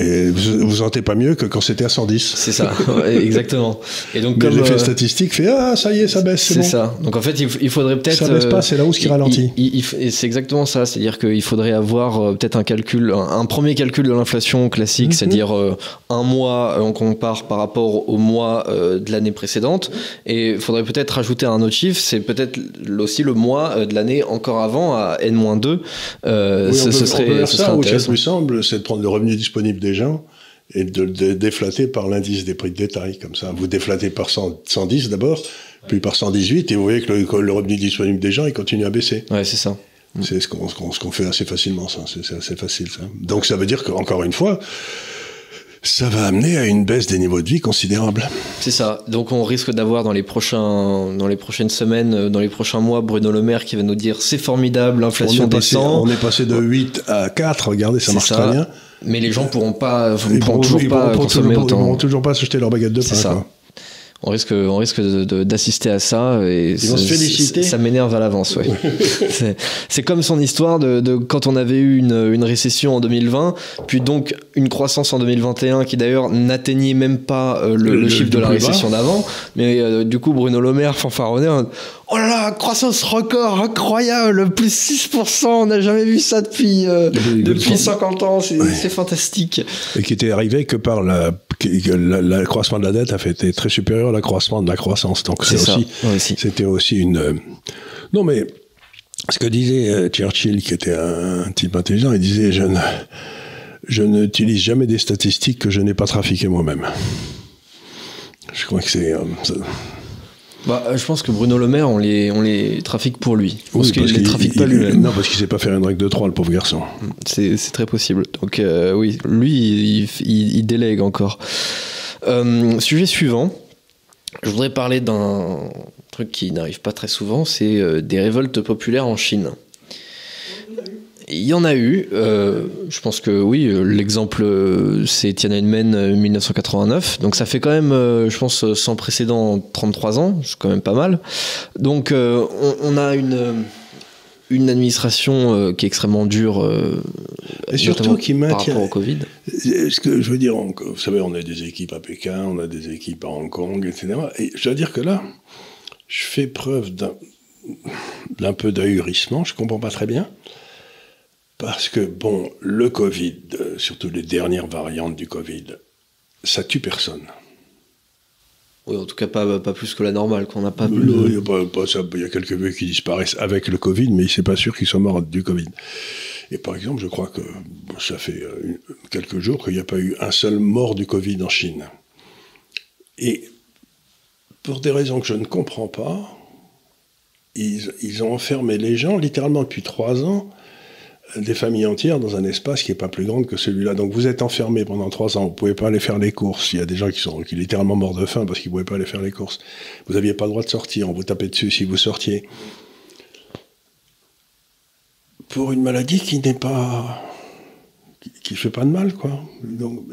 Et vous vous sentez pas mieux que quand c'était à 110. C'est ça, exactement. Et donc, *laughs* comme l'effet euh, statistique fait ah ça y est, ça baisse. C'est ça. Donc en fait, il, faudrait peut-être. Ça baisse pas, c'est la hausse qui ralentit. c'est exactement ça. C'est-à-dire qu'il faudrait avoir euh, peut-être un calcul, un, premier calcul de l'inflation classique, mhm. c'est-à-dire euh, un mois, on compare par rapport au mois de l'année précédente. Et il faudrait peut-être rajouter un autre chiffre, c'est peut-être aussi le mois de l'année encore avant à n-2. Oui, ce, serait, ce ça, serait ça, semble, c'est de prendre le revenu disponible des gens et de le déflater par l'indice des prix de détail. Comme ça, vous déflatez par 110 d'abord, puis par 118, et vous voyez que le, revenu disponible des gens, il continue à baisser. Ouais, c'est ça. C'est ce qu'on fait assez facilement, ça. C'est assez facile, ça. Donc ça veut dire qu'encore une fois, ça va amener à une baisse des niveaux de vie considérable. C'est ça. Donc on risque d'avoir dans les prochains, dans les prochaines semaines, euh, dans les prochains mois, Bruno Le Maire qui va nous dire c'est formidable, l'inflation descend. on est passé de 8 à 4, regardez, ça marche très bien. Mais les gens pourront pas, ils pourront, toujours pas consommer toujours, autant. Ils pourront toujours pas s'acheter leur baguette de pain. C'est ça. On risque, on risque d'assister à ça et féliciter. Ça, m'énerve à l'avance, ouais. *laughs* c'est comme son histoire de, de, quand on avait eu une, une, récession en 2020, puis donc une croissance en 2021 qui d'ailleurs n'atteignait même pas euh, le, le, chiffre de la récession d'avant. Mais euh, du coup, Bruno Le Maire fanfaronnait Oh là là, croissance record, incroyable, plus 6%, on n'a jamais vu ça depuis, euh, depuis 50 ans, c'est fantastique. Et qui était arrivé que par la, l'accroissement de la dette a fait été très supérieur à l'accroissement de la croissance. Donc c'est aussi, c'était aussi une. Euh, non mais ce que disait euh, Churchill, qui était un, type intelligent, il disait je ne, je n'utilise jamais des statistiques que je n'ai pas trafiquées moi-même. Je crois que c'est bah, euh, je pense que Bruno Le Maire, on les, on les trafique pour lui. Parce qu'il ne les trafique pas lui-même. Non, parce qu'il sait pas faire une règle de 3, le pauvre garçon. C'est très possible. Donc, euh, oui, lui, il, il, délègue encore. Euh, sujet suivant. Je voudrais parler d'un truc qui n'arrive pas très souvent, c'est des révoltes populaires en Chine. Il y en a eu. Euh, je pense que oui, euh, l'exemple, euh, c'est Tiananmen 1989. Donc ça fait quand même, je pense, sans précédent 33 ans. C'est quand même pas mal. Donc on, a une, une administration qui est extrêmement dure. Et surtout qui maintient. Par rapport au Covid. Ce que je veux dire, vous savez, on a des équipes à Pékin, on a des équipes à Hong Kong, etc. Et je dois dire que là, je fais preuve d'un peu d'ahurissement. Je comprends pas très bien. Parce que, bon, le Covid, euh, surtout les dernières variantes du Covid, ça tue personne. Oui, en tout cas, pas, pas plus que la normale, qu'on n'a pas. il, y a pas, ça, il y a quelques vieux qui disparaissent avec le Covid, mais c'est pas sûr qu'ils soient morts du Covid. Et par exemple, je crois que ça fait euh, quelques jours qu'il n'y a pas eu un seul mort du Covid en Chine. Et pour des raisons que je ne comprends pas, ils, ils ont enfermé les gens littéralement depuis trois ans des familles entières dans un espace qui n'est pas plus grand que celui-là. Donc vous êtes enfermé pendant trois ans, vous ne pouvez pas aller faire les courses. Il y a des gens qui sont qui littéralement morts de faim parce qu'ils ne pouvaient pas aller faire les courses. Vous n'aviez pas le droit de sortir, on vous tapait dessus si vous sortiez. Pour une maladie qui n'est pas qui ne fait pas de mal, quoi. Donc,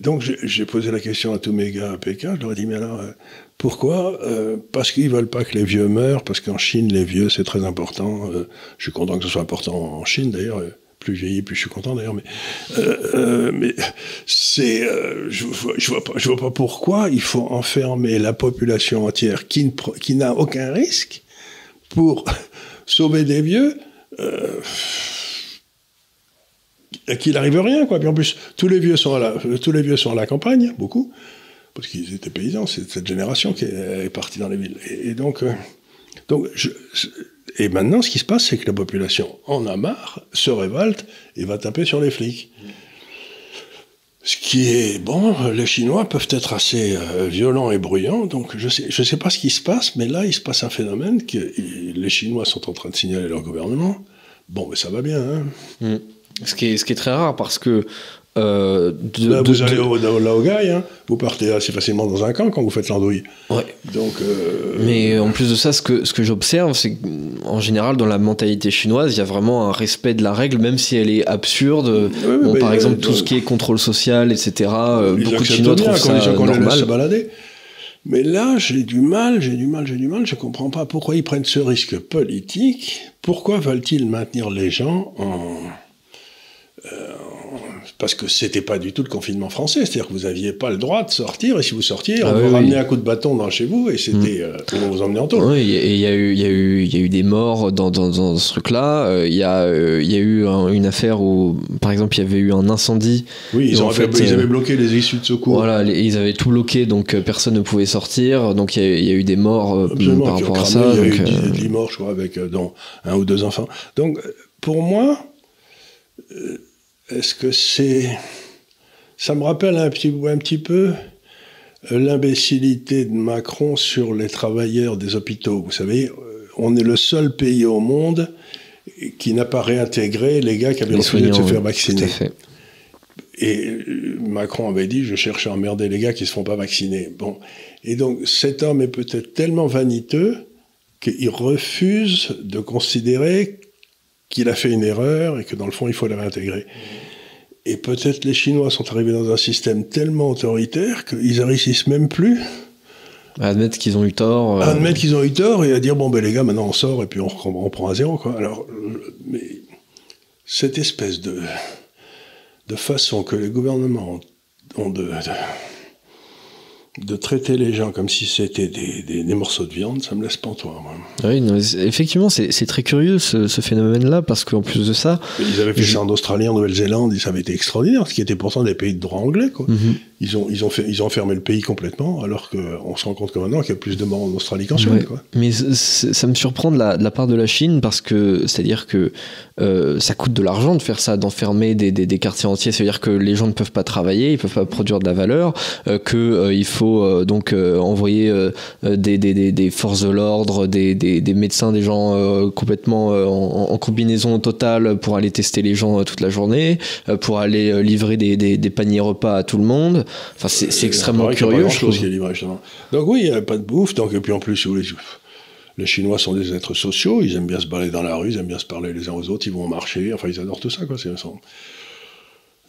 donc j'ai posé la question à tous mes gars à Pékin, je leur ai dit, mais alors, euh, pourquoi? Euh, Parce qu'ils veulent pas que les vieux meurent, parce qu'en Chine, les vieux, c'est très important. Euh, je suis content que ce soit important en Chine, d'ailleurs. plus je plus je suis content d'ailleurs. Mais, euh, euh, c'est, euh, je, je vois pas, pourquoi il faut enfermer la population entière qui, qui n'a aucun risque pour *laughs* sauver des vieux. Euh, qu'il n'arrive rien, quoi. Puis en plus, tous les vieux sont à tous les vieux sont à la campagne, beaucoup, parce qu'ils étaient paysans. C'est cette génération qui est, partie dans les villes. Et, donc, euh, donc, et maintenant, ce qui se passe, c'est que la population en a marre, se révolte et va taper sur les flics. Ce qui est bon, les Chinois peuvent être assez euh, violents et bruyants, donc je sais, je sais pas ce qui se passe, mais là il se passe un phénomène que les Chinois sont en train de signaler leur gouvernement. Bon, mais ça va bien. Hein. Mm. Ce qui est très rare parce que euh, Là, vous allez au, au hein. vous partez assez facilement dans un camp quand vous faites l'andouille. Ouais. Donc, euh, Mais en plus de ça, ce que, ce que j'observe, c'est qu'en général, dans la mentalité chinoise, il y a vraiment un respect de la règle, même si elle est absurde. bon, par exemple, tout ce qui est contrôle social, etc. Euh, beaucoup de Chinois trouvent ça normal. Se balader. Mais là, j'ai du mal, j'ai du mal, j'ai du mal, je comprends pas pourquoi ils prennent ce risque politique. Pourquoi veulent-ils maintenir les gens en euh, parce que c'était pas du tout le confinement français, c'est-à-dire que vous aviez pas le droit de sortir, et si vous sortiez, on ah vous ramenait un coup de bâton dans chez vous, et c'était, mm. euh, on vous emmenait en taule. Oui, et il y a eu, il y a eu, il y a eu des morts dans, dans, dans ce truc-là. Euh, il y a, il y a eu une affaire où, par exemple, il y avait eu un incendie. Oui, ils, ont fait, ils avaient bloqué les issues de secours. Voilà, ils avaient tout bloqué, donc personne ne pouvait sortir. Donc il y a, il y a eu des morts par rapport à ça. Il y a eu 10 morts, je crois, avec dont un ou deux enfants. Donc, pour moi est-ce que c'est... Ça me rappelle un petit, un petit peu euh, l'imbécilité de Macron sur les travailleurs des hôpitaux. Vous savez, euh, on est le seul pays au monde qui n'a pas réintégré les gars qui avaient refusé de se faire vacciner. Et euh, Macron avait dit, je cherche à emmerder les gars qui ne se font pas vacciner. Bon. Et donc, cet homme est peut-être tellement vaniteux qu'il refuse de considérer qu'il a fait une erreur et que dans le fond, il faut la réintégrer. Et peut-être les Chinois sont arrivés dans un système tellement autoritaire qu'ils réussissent même plus à admettre qu'ils ont eu tort. Euh. À admettre qu'ils ont eu tort et à dire bon ben les gars maintenant on sort et puis on, on prend à zéro quoi. Alors mais cette espèce de de façon que les gouvernements ont de de traiter les gens comme si c'était des, des, morceaux de viande, ça me laisse pantois. Moi. Oui, effectivement, c'est très curieux ce, ce phénomène-là, parce qu'en plus de ça. Ils avaient fait ça en Australie, en Nouvelle-Zélande, ça avait été extraordinaire, ce qui était pourtant des pays de droit anglais. Quoi. Mhm. Ils, ont, ils, ont fait, ils ont fermé le pays complètement, alors qu'on se rend compte que maintenant qu'il y a plus de morts en Australie qu'en Suède. Quoi. Mais ça me surprend de la, de la, part de la Chine, parce que c'est-à-dire que euh, ça coûte de l'argent de faire ça, d'enfermer des, des, des, quartiers entiers, c'est-à-dire que les gens ne peuvent pas travailler, ils peuvent pas produire de la valeur, euh, qu'il euh, faut euh, donc envoyer des, des, des, forces de l'ordre, des, des, médecins, des gens complètement en, en, combinaison totale pour aller tester les gens toute la journée, pour aller livrer des, paniers repas à tout le monde. Enfin, c'est extrêmement curieux, je trouve. donc oui, il n'y a pas de bouffe. Donc, et puis en plus, les Chinois sont des êtres sociaux, ils aiment bien se balader dans la rue, ils aiment bien se parler les uns aux autres, ils vont marcher, enfin ils adorent tout ça, quoi.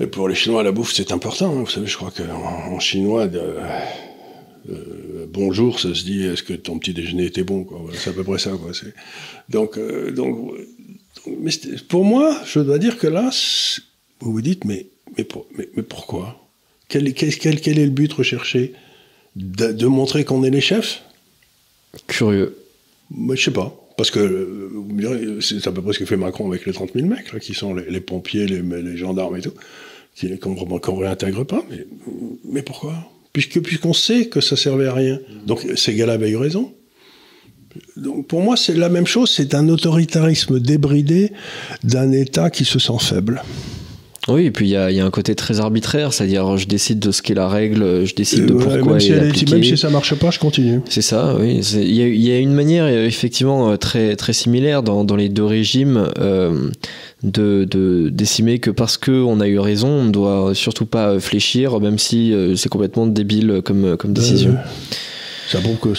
Et pour les Chinois, la bouffe, c'est important. Hein. Vous savez, je crois qu'en en chinois, de, euh, bonjour, ça se dit est-ce que ton petit déjeuner était bon c'est à peu près ça. Quoi. Donc, euh, donc, mais pour moi, je dois dire que là, vous vous dites mais, mais, mais, pourquoi? Quel, quel, quel, est le but recherché? De, montrer qu'on est les chefs? Curieux. Moi, je sais pas. Parce que, c'est à peu près ce que fait Macron avec les 30 000 mecs, là, qui sont les, pompiers, les, les, gendarmes et tout, qu'on ne réintègre pas. Mais, mais pourquoi? Puisque puisqu'on sait que ça servait à rien. Donc ces gars-là avaient eu raison. Donc pour moi, c'est la même chose, c'est un autoritarisme débridé d'un État qui se sent faible. Oui, et puis il y, a, un côté très arbitraire, c'est-à-dire je décide de ce qu'est la règle, je décide de pourquoi même si, elle même si ça marche pas, je continue. C'est ça, oui. Il y, a une manière effectivement très, très similaire dans, dans les deux régimes euh, de, que parce qu'on a eu raison, on ne doit surtout pas fléchir, même si euh, c'est complètement débile comme, comme décision. ça prouve que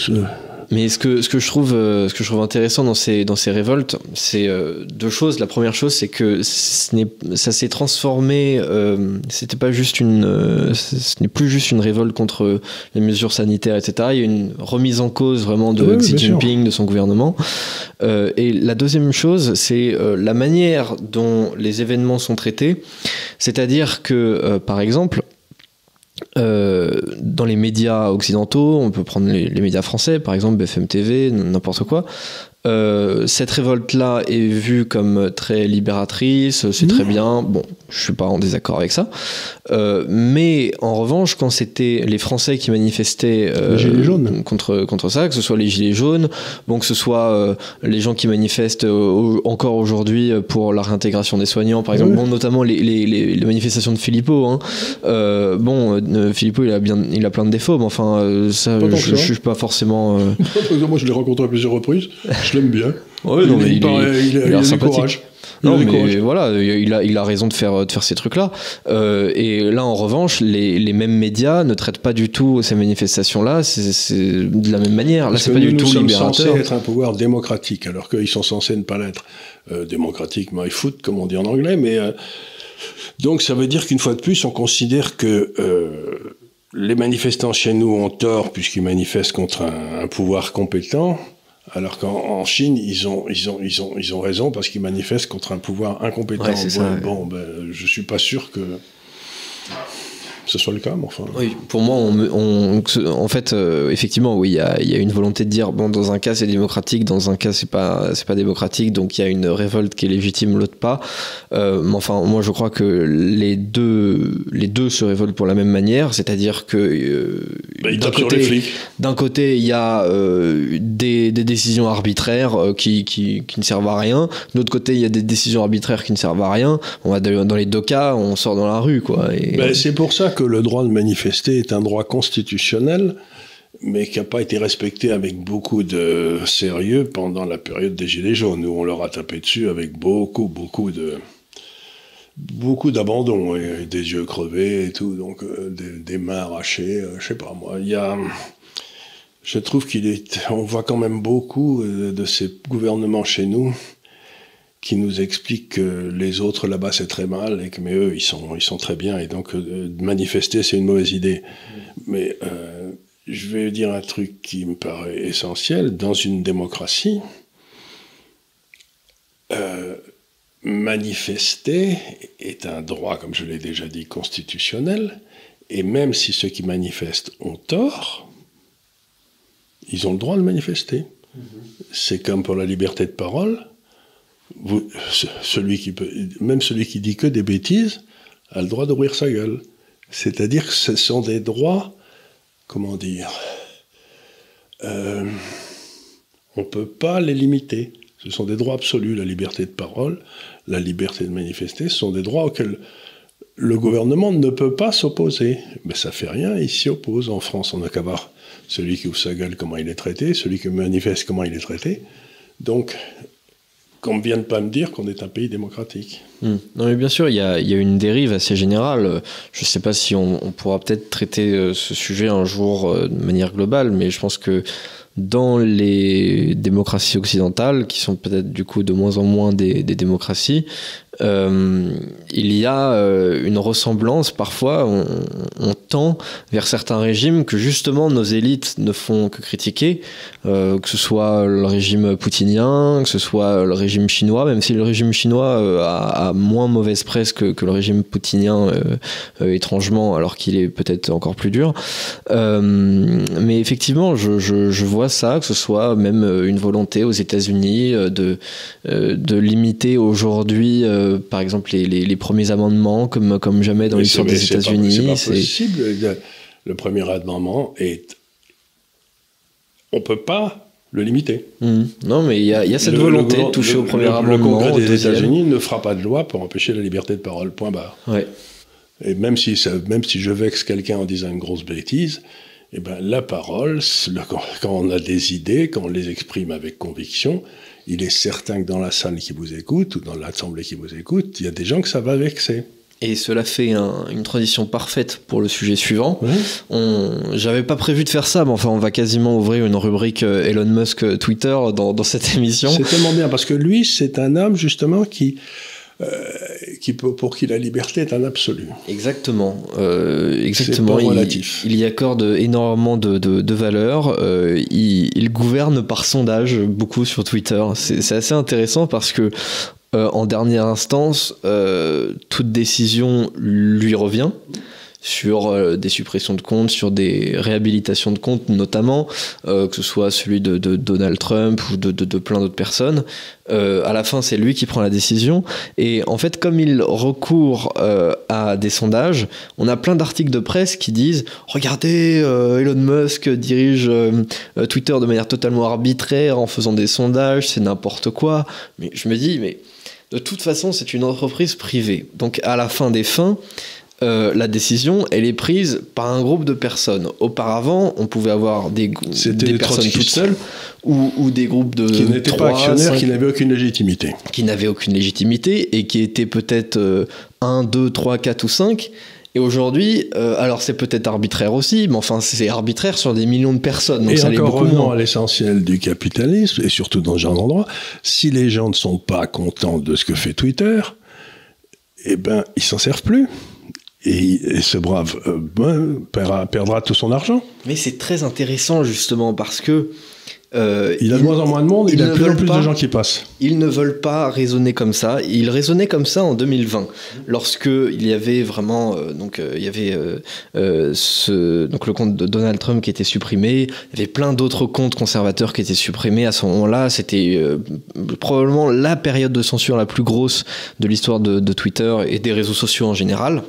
Mais ce que, ce que, je, trouve, euh, ce que je trouve intéressant dans ces, dans ces révoltes, c'est euh, deux choses. La première chose, c'est que ce ça s'est transformé. Euh, c'était pas juste une, euh, ce n'est plus juste une révolte contre les mesures sanitaires, etc. Il y a une remise en cause vraiment de Oui, Xi sûr. Jinping, de son gouvernement. Euh, et la deuxième chose, c'est la manière dont les événements sont traités. C'est-à-dire que, euh, par exemple, euh, dans les médias occidentaux, on peut prendre les, les médias français, par exemple BFM TV, n'importe quoi. Euh, cette révolte-là est vue comme très libératrice, c'est très bien. Bon, je suis pas en désaccord avec ça. Euh, mais en revanche, quand c'était les Français qui manifestaient euh, Les Gilets jaunes. contre contre ça, que ce soit les gilets jaunes, bon que ce soit les gens qui manifestent au- encore aujourd'hui pour la réintégration des soignants, par exemple, bon, notamment les, les, les, les manifestations de Philippot. Hein. Bon, Philippot, il a bien, il a plein de défauts, mais enfin, ça, je, je suis pas forcément. *laughs* Moi, je l'ai rencontré à plusieurs reprises. *laughs* Je l'aime bien. Ouais, non, mais il, il, paraît- est, il a, il a a du courage. Non, mais voilà, il a, il a raison de faire, de faire ces trucs-là. Euh, et là, en revanche, les, les mêmes médias ne traitent pas du tout ces manifestations-là c'est de la même manière. Là, c'est pas nous, du nous tout libérateur. censés être un pouvoir démocratique, alors qu'ils sont censés ne pas l'être. Euh, démocratique, my foot, comme on dit en anglais, mais euh, donc ça veut dire qu'une fois de plus, on considère que euh, les manifestants chez nous ont tort puisqu'ils manifestent contre un, un pouvoir compétent, alors qu'en en Chine, ils ont, ils, ont, ils, ont, ils ont raison parce qu'ils manifestent contre un pouvoir incompétent. Ouais, c'est ça, Bon, ouais. ben, je suis pas sûr que ce soit le cas, mais enfin. Oui, pour moi, on, en fait, euh, effectivement, oui, il y a, il y a une volonté de dire, bon, dans un cas c'est démocratique, dans un cas c'est pas, c'est pas démocratique, donc il y a une révolte qui est légitime, l'autre pas. Euh, mais enfin, moi, je crois que les deux, les deux se révoltent pour la même manière, c'est-à-dire que euh, ils d'un côté-. D'un côté, il y a des, des décisions arbitraires qui, qui, qui ne servent à rien. De l'autre côté, il y a des décisions arbitraires qui ne servent à rien. On va dans les deux cas, on sort dans la rue, quoi. Et, Ben, c'est pour ça que le droit de manifester est un droit constitutionnel, mais qui n'a pas été respecté avec beaucoup de sérieux pendant la période des Gilets jaunes, où on leur a tapé dessus avec beaucoup, beaucoup de beaucoup d'abandon, et des yeux crevés et tout, donc euh, des, mains arrachées, euh, je sais pas moi. Il y a, je trouve qu'il est, on voit quand même beaucoup euh, de ces gouvernements chez nous qui nous expliquent que les autres là-bas c'est très mal et que mais eux ils sont ils sont très bien et donc euh, manifester c'est une mauvaise idée. Mais euh, je vais dire un truc qui me paraît essentiel dans une démocratie. euh, manifester est un droit, comme je l'ai déjà dit, constitutionnel, et même si ceux qui manifestent ont tort, ils ont le droit de manifester. C'est comme pour la liberté de parole. Vous- ce- celui qui peut, même celui qui dit que des bêtises a le droit d'ouvrir sa gueule. C'est-à-dire que ce sont des droits, comment dire, euh, on ne peut pas les limiter. Ce sont des droits absolus, la liberté de parole, la liberté de manifester, ce sont des droits auxquels le gouvernement ne peut pas s'opposer. Mais ça fait rien, il s'y oppose. En France, on n'a qu'à voir celui qui ouvre sa gueule, comment il est traité, celui qui manifeste, comment il est traité. Donc, qu'on ne vienne pas me dire qu'on est un pays démocratique. Hmm. Non, mais bien sûr, il y a, une dérive assez générale. Je ne sais pas si on, pourra peut-être traiter euh, ce sujet un jour euh, de manière globale, mais je pense que dans les démocraties occidentales, qui sont peut-être du coup de moins en moins des, démocraties, euh, il y a une ressemblance. Parfois, on, on tend vers certains régimes que justement nos élites ne font que critiquer, euh, que ce soit le régime poutinien, que ce soit le régime chinois, même si le régime chinois euh, a, a moins mauvaise presse que, que le régime poutinien, euh, étrangement, alors qu'il est peut-être encore plus dur. Mais effectivement, je, je, je vois ça, que ce soit même une volonté aux États-Unis de, de limiter aujourd'hui, par exemple, les, les, les premiers amendements, comme, comme jamais dans l'histoire des États-Unis. C'est- possible. Le, le premier amendement est. On peut pas le limiter. Mhm. Non, mais il y a, il y a cette Le- volonté le, de toucher au premier amendement. Le Congrès des. États-Unis ne fera pas de loi pour empêcher la liberté de parole. Point barre. Ouais. Et même si, ça, même si je vexe quelqu'un en disant une grosse bêtise, eh ben, la parole, c'est le- quand, quand on a des idées, quand on les exprime avec conviction, il est certain que dans la salle qui vous écoute ou dans l'assemblée qui vous écoute, il y a des gens que ça va vexer. Et cela fait une transition parfaite pour le sujet suivant. J'avais pas prévu de faire ça, mais enfin, on va quasiment ouvrir une rubrique euh, Elon Musk euh, Twitter dans, dans cette émission. C'est tellement bien parce que lui, c'est un homme justement qui euh, qui pour qui la liberté est un absolu. Exactement, euh, exactement. Pas relatif. Il, y accorde énormément de, de, valeur. Euh, il, il, gouverne par sondage beaucoup sur Twitter. C'est assez intéressant parce que en dernière instance, toute décision lui revient sur euh, des suppressions de comptes, sur des réhabilitations de comptes notamment, euh, que ce soit celui de, Donald Trump ou de, de, plein d'autres personnes. Euh, à la fin, c'est lui qui prend la décision. Et en fait, comme il recourt à des sondages, on a plein d'articles de presse qui disent Regardez, Elon Musk dirige Twitter de manière totalement arbitraire en faisant des sondages, c'est n'importe quoi. Mais je me dis, mais de toute façon, c'est une entreprise privée. Donc à la fin des fins, euh, la décision, elle est prise par un groupe de personnes. Auparavant, on pouvait avoir des, des personnes toutes seules ou, des groupes de qui n'étaient pas actionnaires, qui n'avaient aucune légitimité, qui n'avaient aucune légitimité et qui étaient peut-être 1, 2, 3, 4 ou 5. Et aujourd'hui, euh, alors c'est peut-être arbitraire aussi, mais enfin c'est arbitraire sur des millions de personnes. Donc et encore revenons à l'essentiel du capitalisme, et surtout dans ce genre d'endroit, si les gens ne sont pas contents de ce que fait Twitter, eh ben ils s'en servent plus. Et, ce brave euh, ben, perdra, tout son argent. Mais c'est très intéressant justement parce que euh, il a de moins en moins de monde, il a de plus en plus de gens qui passent. Ils ne veulent pas raisonner comme ça. Ils raisonnaient comme ça en 2020, lorsque il y avait vraiment euh, donc il y avait ce donc le compte de Donald Trump qui était supprimé. Il y avait plein d'autres comptes conservateurs qui étaient supprimés à ce moment-là. C'était probablement la période de censure la plus grosse de l'histoire de, de Twitter et des réseaux sociaux en général.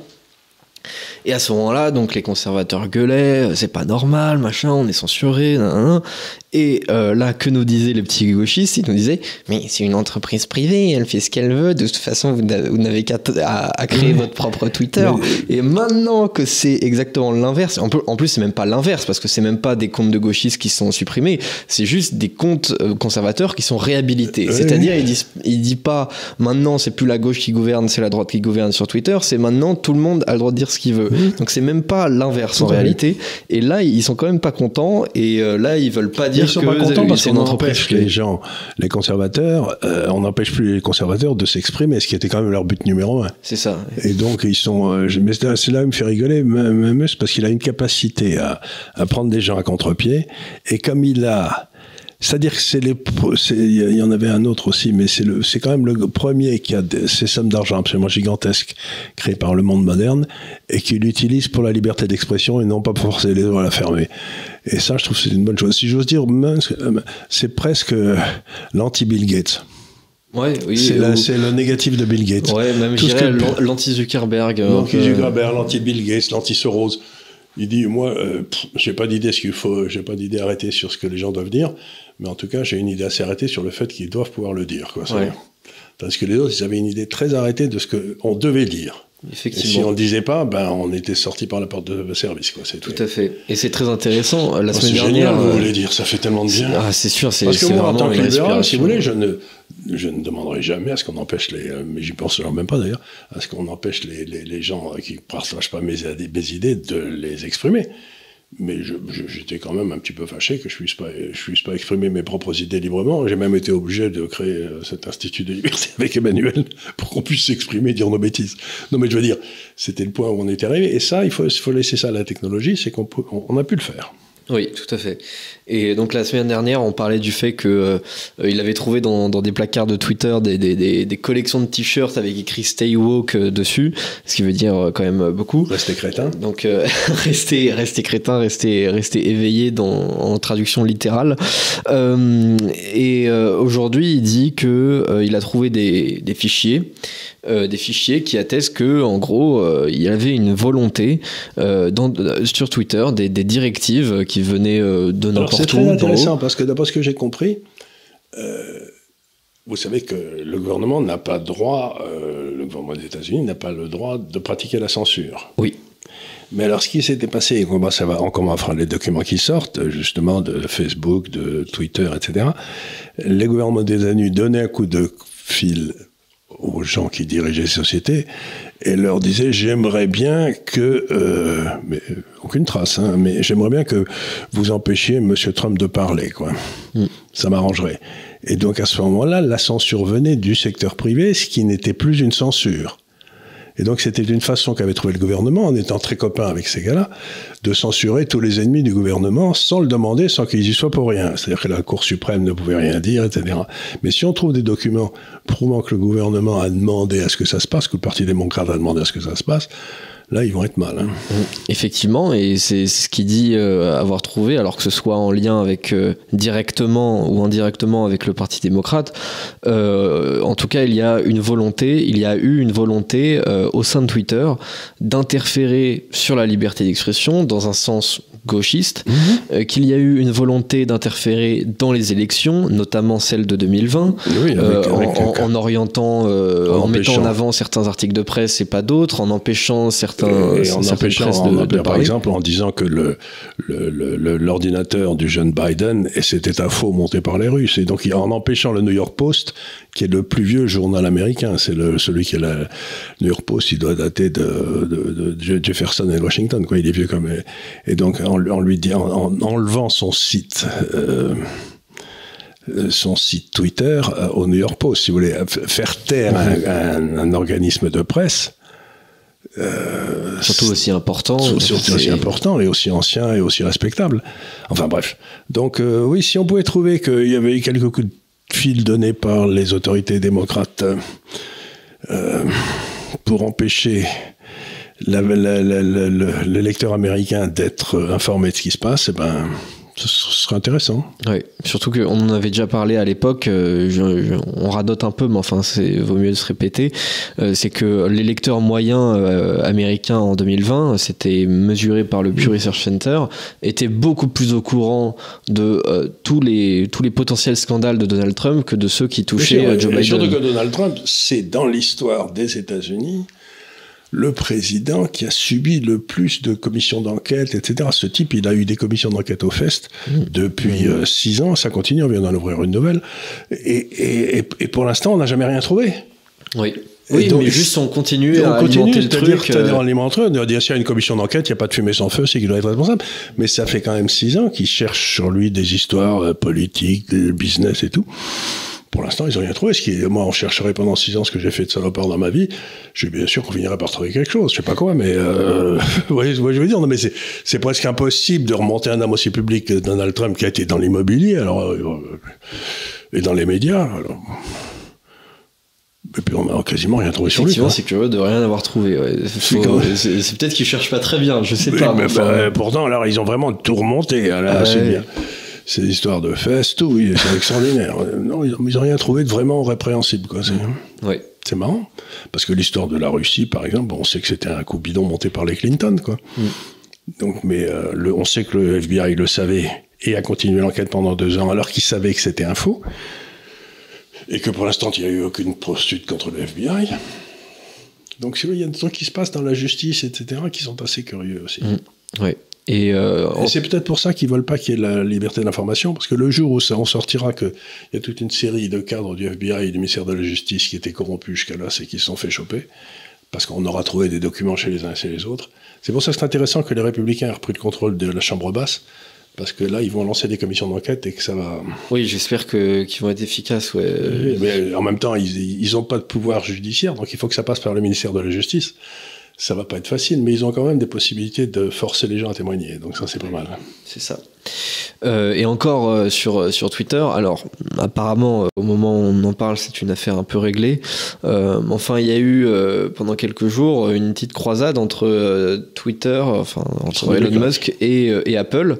Et à ce moment-là, donc les conservateurs gueulaient, euh, c'est pas normal, machin, on est censuré, et euh, là, que nous disaient les petits gauchistes Ils nous disaient Mais c'est une entreprise privée, elle fait ce qu'elle veut, de toute façon, vous n'avez qu'à à, créer *laughs* votre propre Twitter. Et maintenant que c'est exactement l'inverse, en, en plus, c'est même pas l'inverse, parce que c'est même pas des comptes de gauchistes qui sont supprimés, c'est juste des comptes euh, conservateurs qui sont réhabilités. C'est-à-dire, il dit, il dit pas Maintenant, c'est plus la gauche qui gouverne, c'est la droite qui gouverne sur Twitter, c'est maintenant tout le monde a le droit de dire ce qu'il veut. Donc, c'est même pas l'inverse en réalité. Et là, ils sont quand même pas contents, et euh, là, ils veulent pas dire ils sont pas contents parce qu'on empêche les gens, les conservateurs, euh, on n'empêche plus les conservateurs de s'exprimer, ce qui était quand même leur but numéro un. C'est ça. Et donc ils sont, euh, mais c'est là où me fait rigoler, même parce qu'il a une capacité à, à prendre des gens à contre-pied, et comme il a c'est-à-dire que c'est les, il y en avait un autre aussi, mais c'est le, c'est quand même le premier qui a ces sommes d'argent absolument gigantesques créées par le monde moderne et qui l'utilise pour la liberté d'expression et non pas pour forcer les autres à la fermer. Et ça, je trouve que c'est une bonne chose. Si j'ose dire, c'est presque l'anti-Bill Gates. Ouais, oui, c'est, le négatif de Bill Gates. Ouais, même l'anti-Zuckerberg. L'anti-Zuckerberg, l'anti-Bill Gates, l'anti-Soros. Il dit, moi, euh, j'ai pas d'idée ce qu'il faut, j'ai pas d'idée arrêtée sur ce que les gens doivent dire, mais en tout cas, j'ai une idée assez arrêtée sur le fait qu'ils doivent pouvoir le dire. Quoi, Parce que les autres, ils avaient une idée très arrêtée de ce qu'on devait dire. Effectivement. Et si on ne disait pas, ben, on était sorti par la porte de service. Quoi. Tout à fait. Et c'est très intéressant. La semaine dernière. Génial, vous voulez dire, ça fait tellement de bien. Ah, c'est sûr, c'est Parce que moi, en tant que libéral, si vous voulez, je ne, je ne demanderai jamais à ce qu'on empêche les. Euh, mais j'y pense même pas d'ailleurs, à ce qu'on empêche les, les, les, gens qui ne partagent pas mes, mes idées de les exprimer mais j'étais quand même un petit peu fâché que je puisse pas, je puisse pas exprimer mes propres idées librement. J'ai même été obligé de créer euh, cet institut de liberté *laughs* avec Emmanuel pour qu'on puisse s'exprimer, dire nos bêtises. Non, mais je veux dire, c'était le point où on était arrivé. Et ça, il faut, il faut laisser ça à la technologie, c'est qu'on on a pu le faire. Oui, tout à fait. Et donc la semaine dernière, on parlait du fait que euh, il avait trouvé dans, des placards de Twitter des, des, collections de t-shirts avec écrit Stay Woke euh, dessus, ce qui veut dire euh, quand même beaucoup. Restez crétin. Donc *laughs* restez, restez crétin, restez, restez éveillé dans, en traduction littérale. et aujourd'hui, il dit que il a trouvé des, fichiers euh, des fichiers qui attestent que, en gros, euh, il y avait une volonté euh, dans, sur Twitter, des, directives qui venaient de n'importe C'est très intéressant parce que d'après ce que j'ai compris, vous savez que le gouvernement n'a pas droit, le gouvernement des États-Unis n'a pas le droit de pratiquer la censure. Oui. Mais alors, ce qui s'était passé, on ça va, on les documents qui sortent, justement, de Facebook, de Twitter, etc. Les gouvernements des États-Unis donnaient un coup de fil aux gens qui dirigeaient les sociétés et leur disait j'aimerais bien que, euh, mais aucune trace, hein, mais j'aimerais bien que vous empêchiez M. Trump de parler, quoi. Mm. Ça m'arrangerait. Et donc à ce moment-là, la censure venait du secteur privé, ce qui n'était plus une censure. Et donc c'était une façon qu'avait trouvé le gouvernement, en étant très copain avec ces gars-là, de censurer tous les ennemis du gouvernement sans le demander, sans qu'ils y soient pour rien. C'est-à-dire que la Cour suprême ne pouvait rien dire, etc. Mais si on trouve des documents prouvant que le gouvernement a demandé à ce que ça se passe, que le Parti démocrate a demandé à ce que ça se passe, là, ils vont être mal. Hein. Effectivement, et c'est ce qu'il dit euh, avoir trouvé, alors que ce soit en lien avec euh, directement ou indirectement avec le Parti démocrate. Euh, en tout cas, il y a une volonté, il y a eu une volonté au sein de Twitter d'interférer sur la liberté d'expression dans un sens gauchiste, mhm. euh, qu'il y a eu une volonté d'interférer dans les élections, notamment celle de 2020, euh, en, orientant, euh, en, mettant en avant certains articles de presse et pas d'autres, en empêchant certains, et en empêchant, de, par exemple, en disant que l'ordinateur le, du jeune Biden, et c'était un faux monté par les Russes, et donc en empêchant le New York Post, qui est le plus vieux journal américain, c'est celui qui est le New York Post, il doit dater de, Jefferson et Washington, quoi, il est vieux comme et donc en, lui en, enlevant son site. Euh, son site Twitter euh, au New York Post, si vous voulez, faire taire un, organisme de presse. Euh, surtout aussi important. Surtout aussi important et aussi ancien et aussi respectable. Enfin bref. Donc oui, si on pouvait trouver qu'il y avait eu quelques coups de fil donnés par les autorités démocrates pour empêcher le lecteur américain d'être informé de ce qui se passe, eh ben, ce serait intéressant. Oui, surtout qu'on en avait déjà parlé à l'époque, euh, on radote un peu, mais enfin, c'est vaut mieux se répéter. Euh, c'est que les lecteurs moyens euh, américains en 2020, c'était mesuré par le Pew Research Center, étaient beaucoup plus au courant de tous, les, tous les potentiels scandales de Donald Trump que de ceux qui touchaient Joe Biden. Surtout que Donald Trump, c'est dans l'histoire des États-Unis le président qui a subi le plus de commissions d'enquête, etc. Ce type, il a eu des commissions d'enquête au FEST mmh. depuis mmh. Euh, six ans, ça continue, on vient d'en ouvrir une nouvelle. Et, pour l'instant, on n'a jamais rien trouvé. Oui. Oui, mais juste on continue à alimenter le truc. C'est-à-dire euh... on dire s'il y a une commission d'enquête, il n'y a pas de fumée sans feu, c'est qu'il doit être responsable. Mais ça fait quand même six ans qu'il cherche sur lui des histoires euh, politiques, des business et tout. Pour l'instant, ils n'ont rien trouvé. Ce qui moi, on chercherait pendant six ans ce que j'ai fait de salopard dans ma vie. Je suis bien sûr qu'on finirait par trouver quelque chose. Je sais pas quoi, mais euh, *laughs* vous voyez ce que je veux dire? Non, mais c'est presque impossible de remonter un homme aussi public que Donald Trump qui a été dans l'immobilier, alors euh, et dans les médias. Alors. Et puis on n'a quasiment rien trouvé sur lui. C'est curieux de rien avoir trouvé. C'est peut-être qu'ils cherchent pas très bien, je sais pas. Mais, bah, pourtant, alors ils ont vraiment tout remonté. Là, ah c'est bien ces histoires de fesses, tout, oui, c'est extraordinaire. *laughs* Non, ils n'ont rien trouvé de vraiment répréhensible, quoi. C'est, c'est marrant. Parce que l'histoire de la Russie, par exemple, on sait que c'était un coup bidon monté par les Clinton, quoi. Mm. Donc, mais euh, le, on sait que le FBI le savait et a continué l'enquête pendant deux ans alors qu'il savait que c'était un faux. Et que pour l'instant, il n'y a eu aucune poursuite contre le FBI. Donc, il y a des trucs qui se passent dans la justice, etc., qui sont assez curieux aussi. Mm. Oui. Euh, et, c'est peut-être pour ça qu'ils veulent pas qu'il y ait la liberté d'information, parce que le jour où ça en sortira qu'il y a toute une série de cadres du FBI et du ministère de la Justice qui étaient corrompus jusqu'à là, c'est qu'ils se sont fait choper, parce qu'on aura trouvé des documents chez les uns et chez les autres. C'est pour ça que c'est intéressant que les républicains aient repris le contrôle de la Chambre basse, parce que là, ils vont lancer des commissions d'enquête et que ça va. Oui, j'espère qu'ils vont être efficaces. Ouais. mais en même temps, ils n'ont pas de pouvoir judiciaire, donc il faut que ça passe par le ministère de la Justice ça va pas être facile, mais ils ont quand même des possibilités de forcer les gens à témoigner. Donc ça, c'est pas mal. C'est ça. Euh, et encore euh, sur, sur Twitter, alors apparemment, euh, au moment où on en parle, c'est une affaire un peu réglée. enfin, il y a eu pendant quelques jours une petite croisade entre Twitter, enfin entre Elon Musk et, et Apple.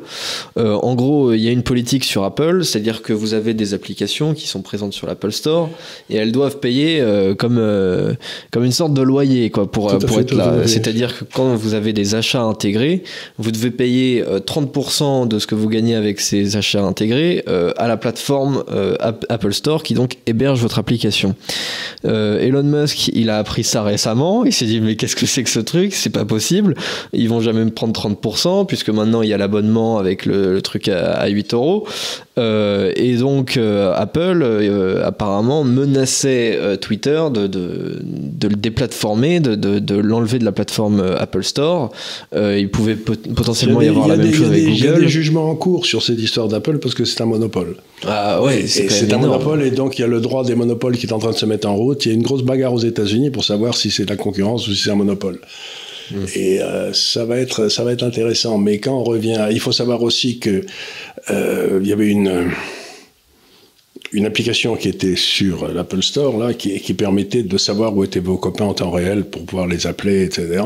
en gros, il y a une politique sur Apple, c'est-à-dire que vous avez des applications qui sont présentes sur l'Apple Store et elles doivent payer comme, comme une sorte de loyer quoi, pour, pour être là. C'est-à-dire que quand vous avez des achats intégrés, vous devez payer 30% de ce que vous gagnez avec ces achats intégrés euh, à la plateforme euh, Apple Store qui donc héberge votre application. Euh, Elon Musk, il a appris ça récemment, il s'est dit mais qu'est-ce que c'est que ce truc? C'est pas possible, ils vont jamais me prendre 30% puisque maintenant il y a l'abonnement avec le, truc à, 8 euros. Et donc Apple apparemment menaçait Twitter de, de, de, le déplatformer, de, de l'enlever de la plateforme Apple Store. il pouvait potentiellement y, avoir la même chose avec Google. Il y a des jugements en cours sur cette histoire d'Apple parce que c'est un monopole. Ah ouais, c'est un monopole et donc il y a le droit des monopoles qui est en train de se mettre en route. Il y a une grosse bagarre aux États-Unis pour savoir si c'est la concurrence ou si c'est un monopole. Et euh, ça va être ça va être intéressant. Mais quand on revient, il faut savoir aussi que euh, il y avait une une application qui était sur l'Apple Store là, qui, qui, permettait de savoir où étaient vos copains en temps réel pour pouvoir les appeler, etc.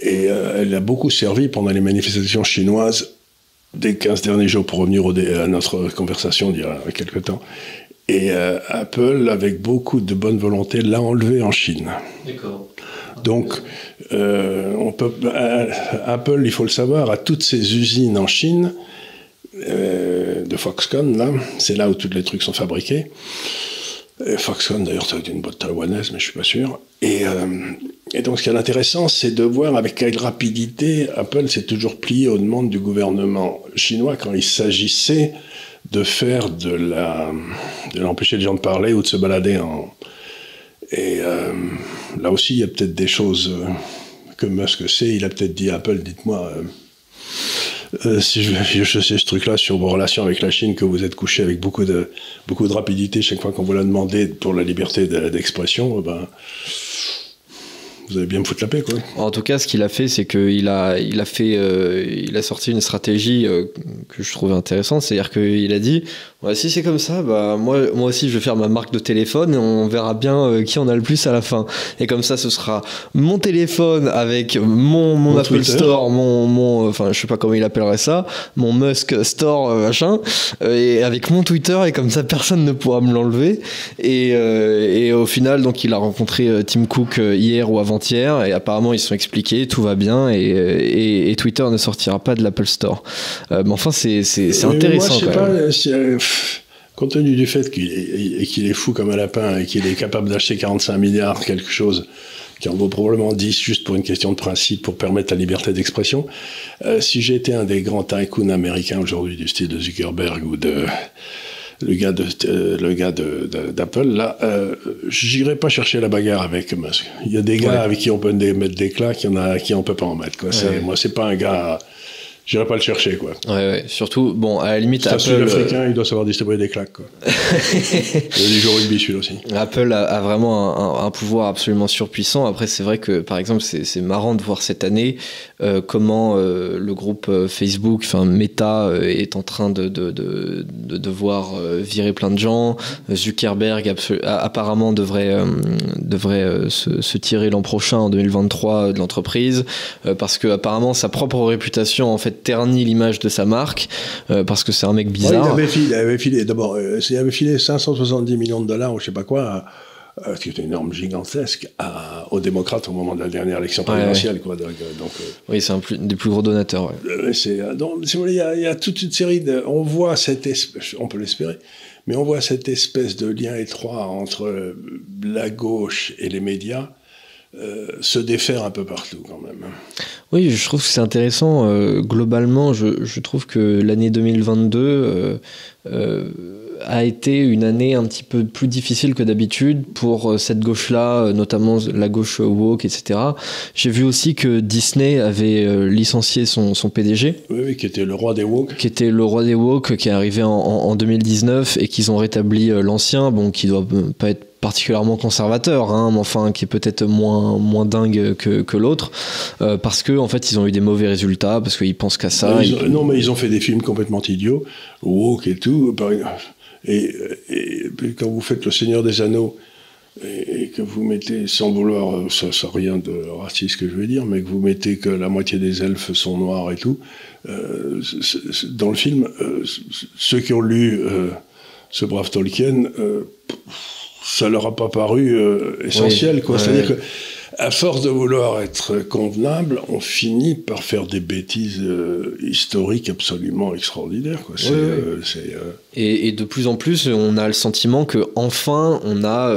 Et euh, elle a beaucoup servi pendant les manifestations chinoises des 15 derniers jours pour revenir à notre conversation d'il y a quelques temps. Et euh, Apple, avec beaucoup de bonne volonté, l'a enlevé en Chine. D'accord. Donc, euh, on peut, euh, Apple, il faut le savoir, a toutes ses usines en Chine, de Foxconn, là, c'est là où tous les trucs sont fabriqués. Foxconn, d'ailleurs, ça une boîte taïwanaise, mais je suis pas sûr. Et, et donc, ce qui est intéressant, c'est de voir avec quelle rapidité Apple s'est toujours plié aux demandes du gouvernement chinois quand il s'agissait de faire de la, de l'empêcher les gens de parler ou de se balader en. Et euh, là aussi, il y a peut-être des choses euh, que Musk sait. Il a peut-être dit à Apple, dites-moi. Euh, si je, *laughs* je sais ce truc-là sur vos relations avec la Chine, que vous êtes couché avec beaucoup de, beaucoup de rapidité chaque fois qu'on vous l'a demandé pour la liberté d'expression, ben, vous allez bien me foutre la paix, quoi. En tout cas, ce qu'il a fait, c'est qu'il a, il a fait, euh, il a sorti une stratégie euh, que je trouvais intéressante, c'est-à-dire qu'il a dit, si c'est comme ça, bah moi, moi aussi, je vais faire ma marque de téléphone et on verra bien euh, qui en a le plus à la fin. Et comme ça, ce sera mon téléphone avec mon, mon, Apple Store, mon, mon, enfin, je sais pas comment il appellerait ça, mon Musk Store, machin, et avec mon Twitter et comme ça, personne ne pourra me l'enlever. Et, et au final, donc, il a rencontré Tim Cook hier ou avant et apparemment ils sont expliqués, tout va bien et, Twitter ne sortira pas de l'Apple Store. Euh, mais enfin, c'est intéressant. Moi, je sais pas, euh, compte tenu du fait qu'il est, fou comme un lapin et qu'il est capable d'acheter 45 milliards, quelque chose qui en vaut probablement 10 juste pour une question de principe, pour permettre la liberté d'expression. Euh, si j'étais un des grands tycoons américains aujourd'hui, du style de Zuckerberg ou de le gars de euh, le gars d'Apple là euh, j'irai pas chercher la bagarre avec Musk. Il y a des gars avec qui on peut mettre des claques il y en a qui on peut pas en mettre quoi. Moi c'est pas un gars J'irai pas le chercher, quoi. Ouais, ouais. Surtout, bon, à la limite, Apple. Sud-africain, il doit savoir distribuer des claques, quoi. *laughs* il y a du rugby, celui aussi. Apple a, vraiment un, pouvoir absolument surpuissant. Après, c'est vrai que, par exemple, c'est marrant de voir cette année euh, comment euh, le groupe euh, Facebook, enfin Meta, est en train de, de, de, de devoir virer plein de gens. Zuckerberg, apparemment, devrait, devrait se, se tirer l'an prochain, en 2023, de l'entreprise, parce que, apparemment, sa propre réputation, en fait, ternit l'image de sa marque euh, parce que c'est un mec bizarre. il avait filé, avait filé d'abord, euh, il avait filé 570 millions de dollars ou je sais pas quoi. Euh, qui est une norme gigantesque à, aux démocrates au moment de la dernière élection présidentielle. Quoi, donc, oui, c'est un des plus gros donateurs. c'est, donc, il y, a, il y, a toute une série de... On voit cette espèce, on peut l'espérer, mais on voit cette espèce de lien étroit entre la gauche et les médias euh, se défaire un peu partout quand même. Oui, je trouve que c'est intéressant. Euh, globalement, je, je, trouve que l'année 2022 euh, euh, a été une année un petit peu plus difficile que d'habitude pour cette gauche-là, notamment la gauche woke, etc. J'ai vu aussi que Disney avait licencié son, son PDG. Oui, oui, qui était le roi des woke. Qui était le roi des woke, qui est arrivé en, en 2019 et qu'ils ont rétabli l'ancien, bon, qui doit pas être particulièrement conservateur, hein, mais enfin qui est peut-être moins, moins dingue que, que l'autre, euh, parce que en fait ils ont eu des mauvais résultats, parce qu'ils pensent qu'à ça. Non, mais ils ont fait des films complètement idiots, woke et tout. Et, et, quand vous faites Le Seigneur des Anneaux, et, que vous mettez, sans vouloir, euh, ça, ça rien de raciste que je veux dire, mais que vous mettez que la moitié des elfes sont noirs et tout, euh, dans le film, euh, ceux qui ont lu euh, ce brave Tolkien, ça leur a pas paru euh, essentiel, quoi. C'est-à-dire que à force de vouloir être convenable, on finit par faire des bêtises euh, historiques absolument extraordinaires. Quoi. Euh, et, et, de plus en plus, on a le sentiment que enfin, on a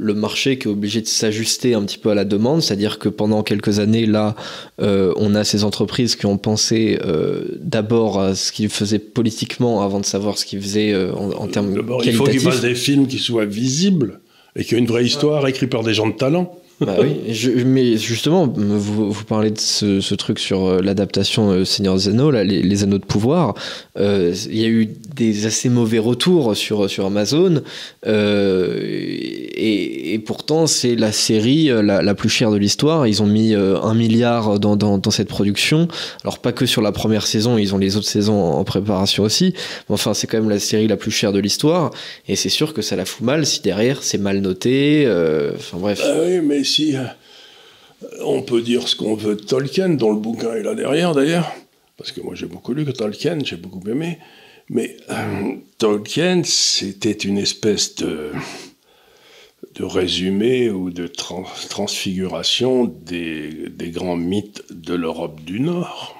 le marché qui est obligé de s'ajuster un petit peu à la demande, c'est-à-dire que pendant quelques années, là, euh, on a ces entreprises qui ont pensé euh, d'abord à ce qu'ils faisaient politiquement avant de savoir ce qu'ils faisaient euh, en, en termes D'abord, il faut qu'ils qualitatifs. fassent des films qui soient visibles et qui ont une vraie histoire écrite par des gens de talent. Bah oui, je- mais justement, vous, vous parlez de ce, ce truc sur euh, l'adaptation euh, Seigneur des Anneaux, là, les, Anneaux de pouvoir. Euh, Il y a eu des assez mauvais retours sur, sur Amazon, euh, et, et pourtant c'est la série la, plus chère de l'histoire. Ils ont mis un milliard dans, dans, dans cette production. Alors pas que sur la première saison, ils ont les autres saisons en préparation aussi. Mais enfin, c'est quand même la série la plus chère de l'histoire, et c'est sûr que ça la fout mal si derrière c'est mal noté. euh, Enfin bref. Ah si euh, on peut dire ce qu'on veut de Tolkien, dont le bouquin est là derrière d'ailleurs, parce que moi j'ai beaucoup lu que Tolkien, j'ai beaucoup aimé, mais euh, Tolkien c'était une espèce de de résumé ou de trans- transfiguration des, des grands mythes de l'Europe du Nord.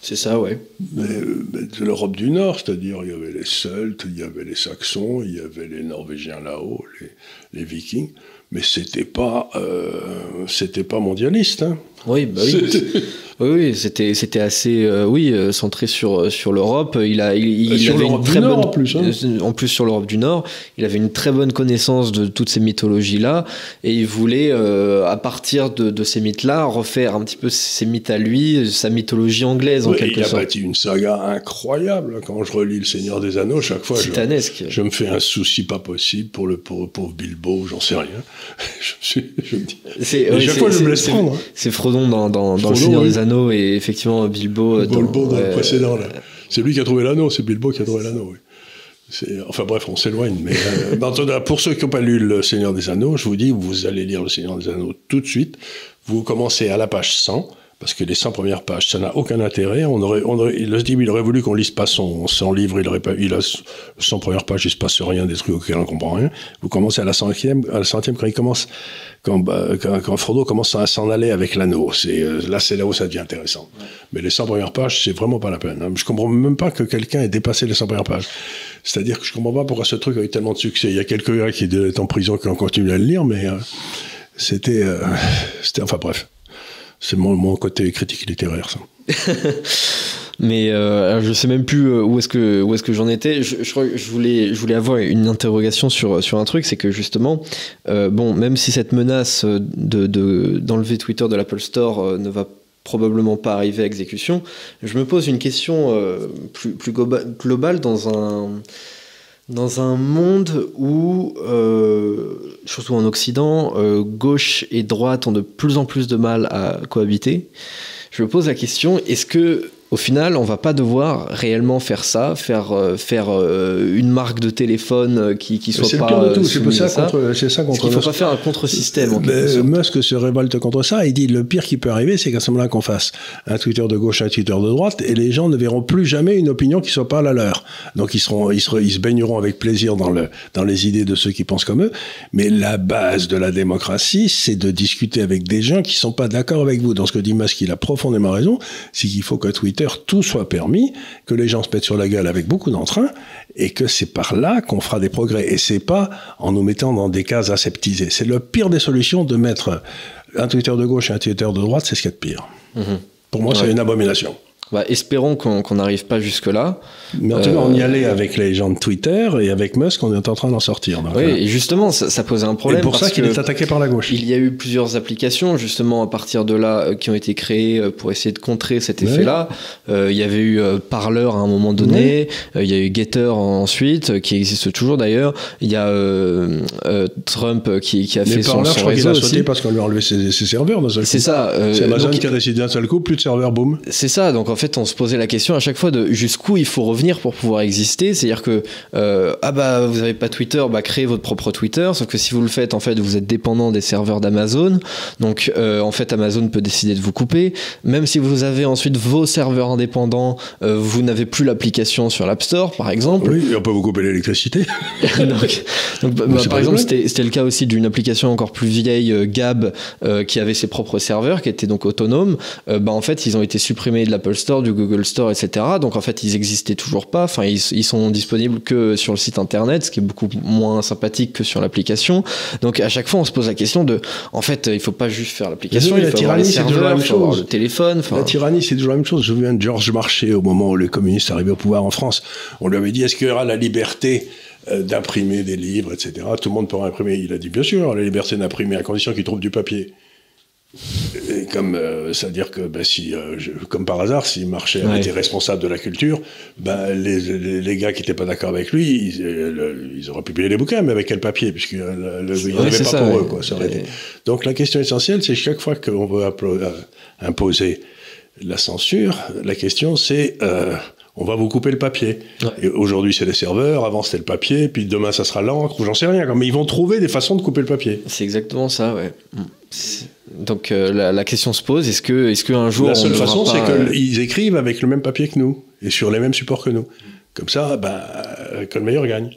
C'est ça, ouais. Mais, mais de l'Europe du Nord, c'est-à-dire il y avait les Celtes, il y avait les Saxons, il y avait les Norvégiens là-haut, les, les Vikings, mais c'était pas, euh, c'était pas mondialiste. Hein. Oui, bah oui. C'était- Oui, oui, c'était c'était assez euh, oui euh, centré sur sur l'Europe. Il a il, il sur avait une très Nord, bonne en plus, hein. euh, en plus sur l'Europe du Nord. Il avait une très bonne connaissance de toutes ces mythologies là et il voulait euh, à partir de, de ces mythes là refaire un petit peu ces mythes à lui, sa mythologie anglaise en quelque il a sorte. bâti une saga incroyable. Quand je relis Le Seigneur des Anneaux, chaque fois, je, Titanesque. je me fais un souci pas possible pour le pauvre, pauvre Bilbo, j'en sais rien. *laughs* je, je me dis, chaque fois, je me laisse prendre. hein. C'est Frodon dans, dans, dans Frodon, le Seigneur oui. des Anneaux et effectivement Bilbo dans, Bilbo dans le précédent, là. C'est lui qui a trouvé l'anneau, c'est Bilbo qui a trouvé l'anneau, oui. Enfin bref, on s'éloigne. Mais euh, *laughs* pour ceux qui n'ont pas lu Le Seigneur des Anneaux, je vous dis, vous allez lire Le Seigneur des Anneaux tout de suite. Vous commencez à la page 100, parce que les 100 premières pages, ça n'a aucun intérêt. On aurait, on aurait, le type, il aurait voulu qu'on lise pas son, son livre, il aurait pas, il a 100 premières pages, il se passe rien, des trucs auxquels on comprend rien. Vous commencez à la centième, à la centième quand il commence, quand, bah, quand, quand Frodo commence à s'en aller avec l'anneau. C'est, euh, là, c'est là où ça devient intéressant. Mais les 100 premières pages, c'est vraiment pas la peine. hein. Je comprends même pas que quelqu'un ait dépassé les 100 premières pages. C'est-à-dire que je comprends pas pourquoi ce truc a eu tellement de succès. Il y a quelques gars qui étaient en prison qui ont continué à le lire, mais euh, c'était, euh, c'était, enfin bref. C'est mon, mon côté critique littéraire, ça. *laughs* Mais euh, je sais même plus euh, où est-ce que où est-ce que j'en étais. Je, je, je voulais je voulais avoir une interrogation sur sur un truc, c'est que justement, euh, bon, même si cette menace de de- d'enlever Twitter de l'Apple Store euh, ne va probablement pas arriver à exécution, je me pose une question euh, plus plus globa- globale dans un dans un monde où, euh, surtout en Occident, euh, gauche et droite ont de plus en plus de mal à cohabiter, je me pose la question est-ce que au final, on va pas devoir réellement faire ça, faire euh, faire euh, une marque de téléphone euh, qui qui soit C'est le pas pire de tout. C'est ça contre, c'est ça contre qu'il faut Musk. pas faire un contre-système Musk se révolte contre ça. Il dit le pire qui peut arriver, c'est qu'à ce moment-là qu'on fasse un Twitter de gauche, un Twitter de droite, et les gens ne verront plus jamais une opinion qui soit pas la leur. Donc ils seront, ils, seront, ils se baigneront avec plaisir dans le, dans les idées de ceux qui pensent comme eux. Mais la base de la démocratie, c'est de discuter avec des gens qui sont pas d'accord avec vous. Dans ce que dit Musk, il a profondément raison. C'est qu'il faut que Twitter tout soit permis, que les gens se mettent sur la gueule avec beaucoup d'entrain, et que c'est par là qu'on fera des progrès. Et c'est pas en nous mettant dans des cases aseptisées. C'est le pire des solutions de mettre un Twitter de gauche et un Twitter de droite, c'est ce qu'il y a de pire. Mhm. Pour moi, c'est une abomination. Bah, espérons qu'on n'arrive pas jusque là. Mais en tout cas, Euh, on y allait avec les gens de Twitter et avec Musk, on est en train d'en sortir. Donc, Oui, euh, et justement, ça, ça posait un et problème. pour ça qu'il est attaqué par la gauche. Il y a eu plusieurs applications justement à partir de là euh, qui ont été créées pour essayer de contrer cet Ouais. effet-là. Euh, il y avait eu Parler à un moment donné, euh, il y a eu Getter ensuite, qui existe toujours d'ailleurs. Il y a euh, Trump qui, qui a Mais fait son, par là, je son crois qu'il a sauté parce qu'on lui a enlevé ses, ses serveurs. C'est ça. C'est Amazon donc- qui a décidé d'un seul coup, plus de serveurs, boum. C'est ça, donc en fait on se posait la question à chaque fois de jusqu'où il faut revenir pour pouvoir exister, c'est-à-dire que euh, ah bah vous avez pas Twitter, bah créez votre propre Twitter, sauf que si vous le faites en fait vous êtes dépendant des serveurs d'Amazon, donc euh, en fait Amazon peut décider de vous couper, même si vous avez ensuite vos serveurs indépendants, euh, vous n'avez plus l'application sur l'App Store par exemple, Oui, et on peut vous couper l'électricité. *laughs* donc, donc, bah, bah, par exemple, c'était le cas aussi d'une application encore plus vieille, Gab, qui avait ses propres serveurs, qui était donc autonome. Bah, en fait, ils ont été supprimés de l'Apple Store, du Google Store, etc. Donc en fait, ils existaient toujours pas. Enfin, ils, ils sont disponibles que sur le site internet, ce qui est beaucoup moins sympathique que sur l'application. Donc à chaque fois, on se pose la question de, en fait, il faut pas juste faire l'application, il la faut avoir les tyrannie, c'est toujours la serveurs, même il faut avoir chose. le téléphone. Enfin, La tyrannie, c'est toujours la même chose. Je me souviens de Georges Marchais au moment où les communistes arrivaient au pouvoir en France. On lui avait dit est-ce qu'il y aura la liberté euh, d'imprimer des livres, etc. Tout le monde pourra imprimer. Il a dit bien sûr, la liberté d'imprimer à condition qu'il trouve du papier. Et comme euh, c'est-à-dire que ben, si, euh, je- comme par hasard, si Marchais Ouais. été responsable de la culture, ben, les, les, les gars qui n'étaient pas d'accord avec lui, ils, euh, le- ils auraient publié les bouquins, mais avec quel papier Puisqu'il n'y en avait pas ça, pour ouais. eux. Quoi, ça aurait été- Donc la question essentielle, c'est chaque fois qu'on veut euh, imposer la censure, la question c'est euh, on va vous couper le papier. Ouais. Aujourd'hui c'est les serveurs, avant c'était le papier, puis demain ça sera l'encre, ou j'en sais rien. Mais ils vont trouver des façons de couper le papier. C'est exactement ça, ouais. Donc euh, la, la question se pose est-ce que, est-ce qu'un jour la seule façon c'est pas, euh, qu'ils écrivent avec le même papier que nous, et sur les mêmes supports que nous. Comme ça, euh, que le meilleur gagne.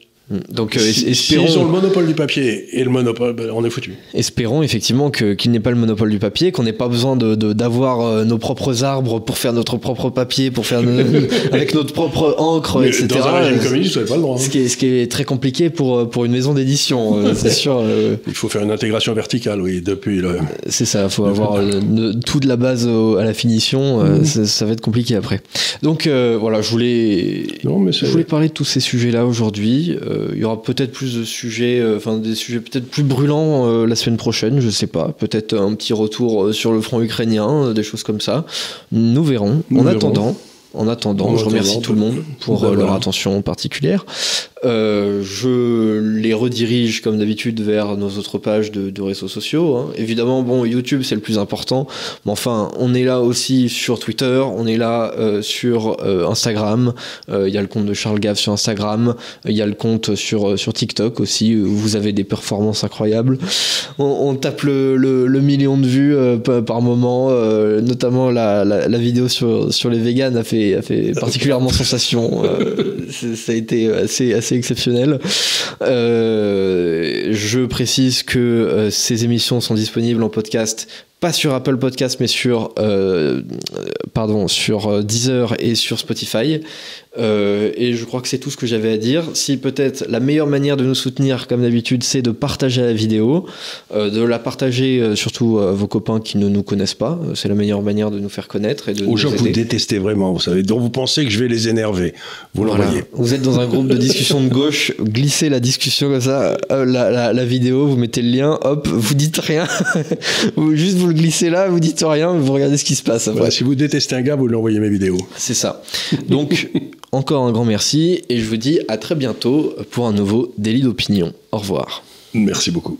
Donc euh, Si- espérons. S'ils ont le monopole du papier et le monopole, ben, on est foutu. Espérons effectivement qu'il n'ait pas le monopole du papier, qu'on n'ait pas besoin de- de- d'avoir euh, nos propres arbres pour faire notre propre papier, pour faire nos- *laughs* avec notre propre encre, Mais etc. dans un régime communiste, vous n'avez pas le droit. hein. ce, qui est, ce qui est très compliqué pour, euh, pour une maison d'édition, euh, *laughs* c'est sûr. euh, Il faut faire une intégration verticale, oui, depuis le. c'est ça, il faut avoir tout de la base au- à la finition, Mhm. ça, ça va être compliqué après. Donc voilà, je voulais, Non, mais je voulais parler de tous ces sujets-là aujourd'hui. Euh, il y aura peut-être plus de sujets, euh, enfin des sujets peut-être plus brûlants euh, la semaine prochaine, je sais pas. Peut-être un petit retour sur le front ukrainien, des choses comme ça. Nous verrons. Nous en verrons. attendant. En attendant, En je remercie attendant, tout le monde pour ben euh, leur voilà. attention particulière. Euh, je les redirige comme d'habitude vers nos autres pages de, de réseaux sociaux. hein. Évidemment, bon, YouTube c'est le plus important, mais enfin, on est là aussi sur Twitter, on est là euh, sur euh, Instagram. Il y a le compte de Charles Gave sur Instagram, il y a le compte sur sur TikTok aussi où vous avez des performances incroyables. On, on tape le, le- le million de vues par moment, notamment la, la, la vidéo sur sur les véganes a fait a fait *laughs* particulièrement sensation. Euh, ça a été assez assez exceptionnel. Euh, je précise que euh, ces émissions sont disponibles en podcast, pas sur Apple Podcast, mais sur, euh, pardon, sur euh, Deezer et sur Spotify. Euh, et je crois que c'est tout ce que j'avais à dire. Si peut-être la meilleure manière de nous soutenir, comme d'habitude, c'est de partager la vidéo, euh, de la partager surtout à vos copains qui ne nous connaissent pas. C'est la meilleure manière de nous faire connaître et de Aux gens que vous détestez vraiment, vous savez, dont vous pensez que je vais les énerver. Vous Voilà. l'envoyez. Vous êtes dans un groupe de discussion de gauche, glissez la discussion comme ça, la, la- la vidéo, vous mettez le lien, hop, vous dites rien, *laughs* Vous- juste vous le glissez là, vous dites rien, vous regardez ce qui se passe après. Voilà, si vous détestez un gars, vous lui envoyez mes vidéos. C'est ça. Donc, *laughs* encore un grand merci et je vous dis à très bientôt pour un nouveau délit d'opinion. Au revoir. Merci beaucoup.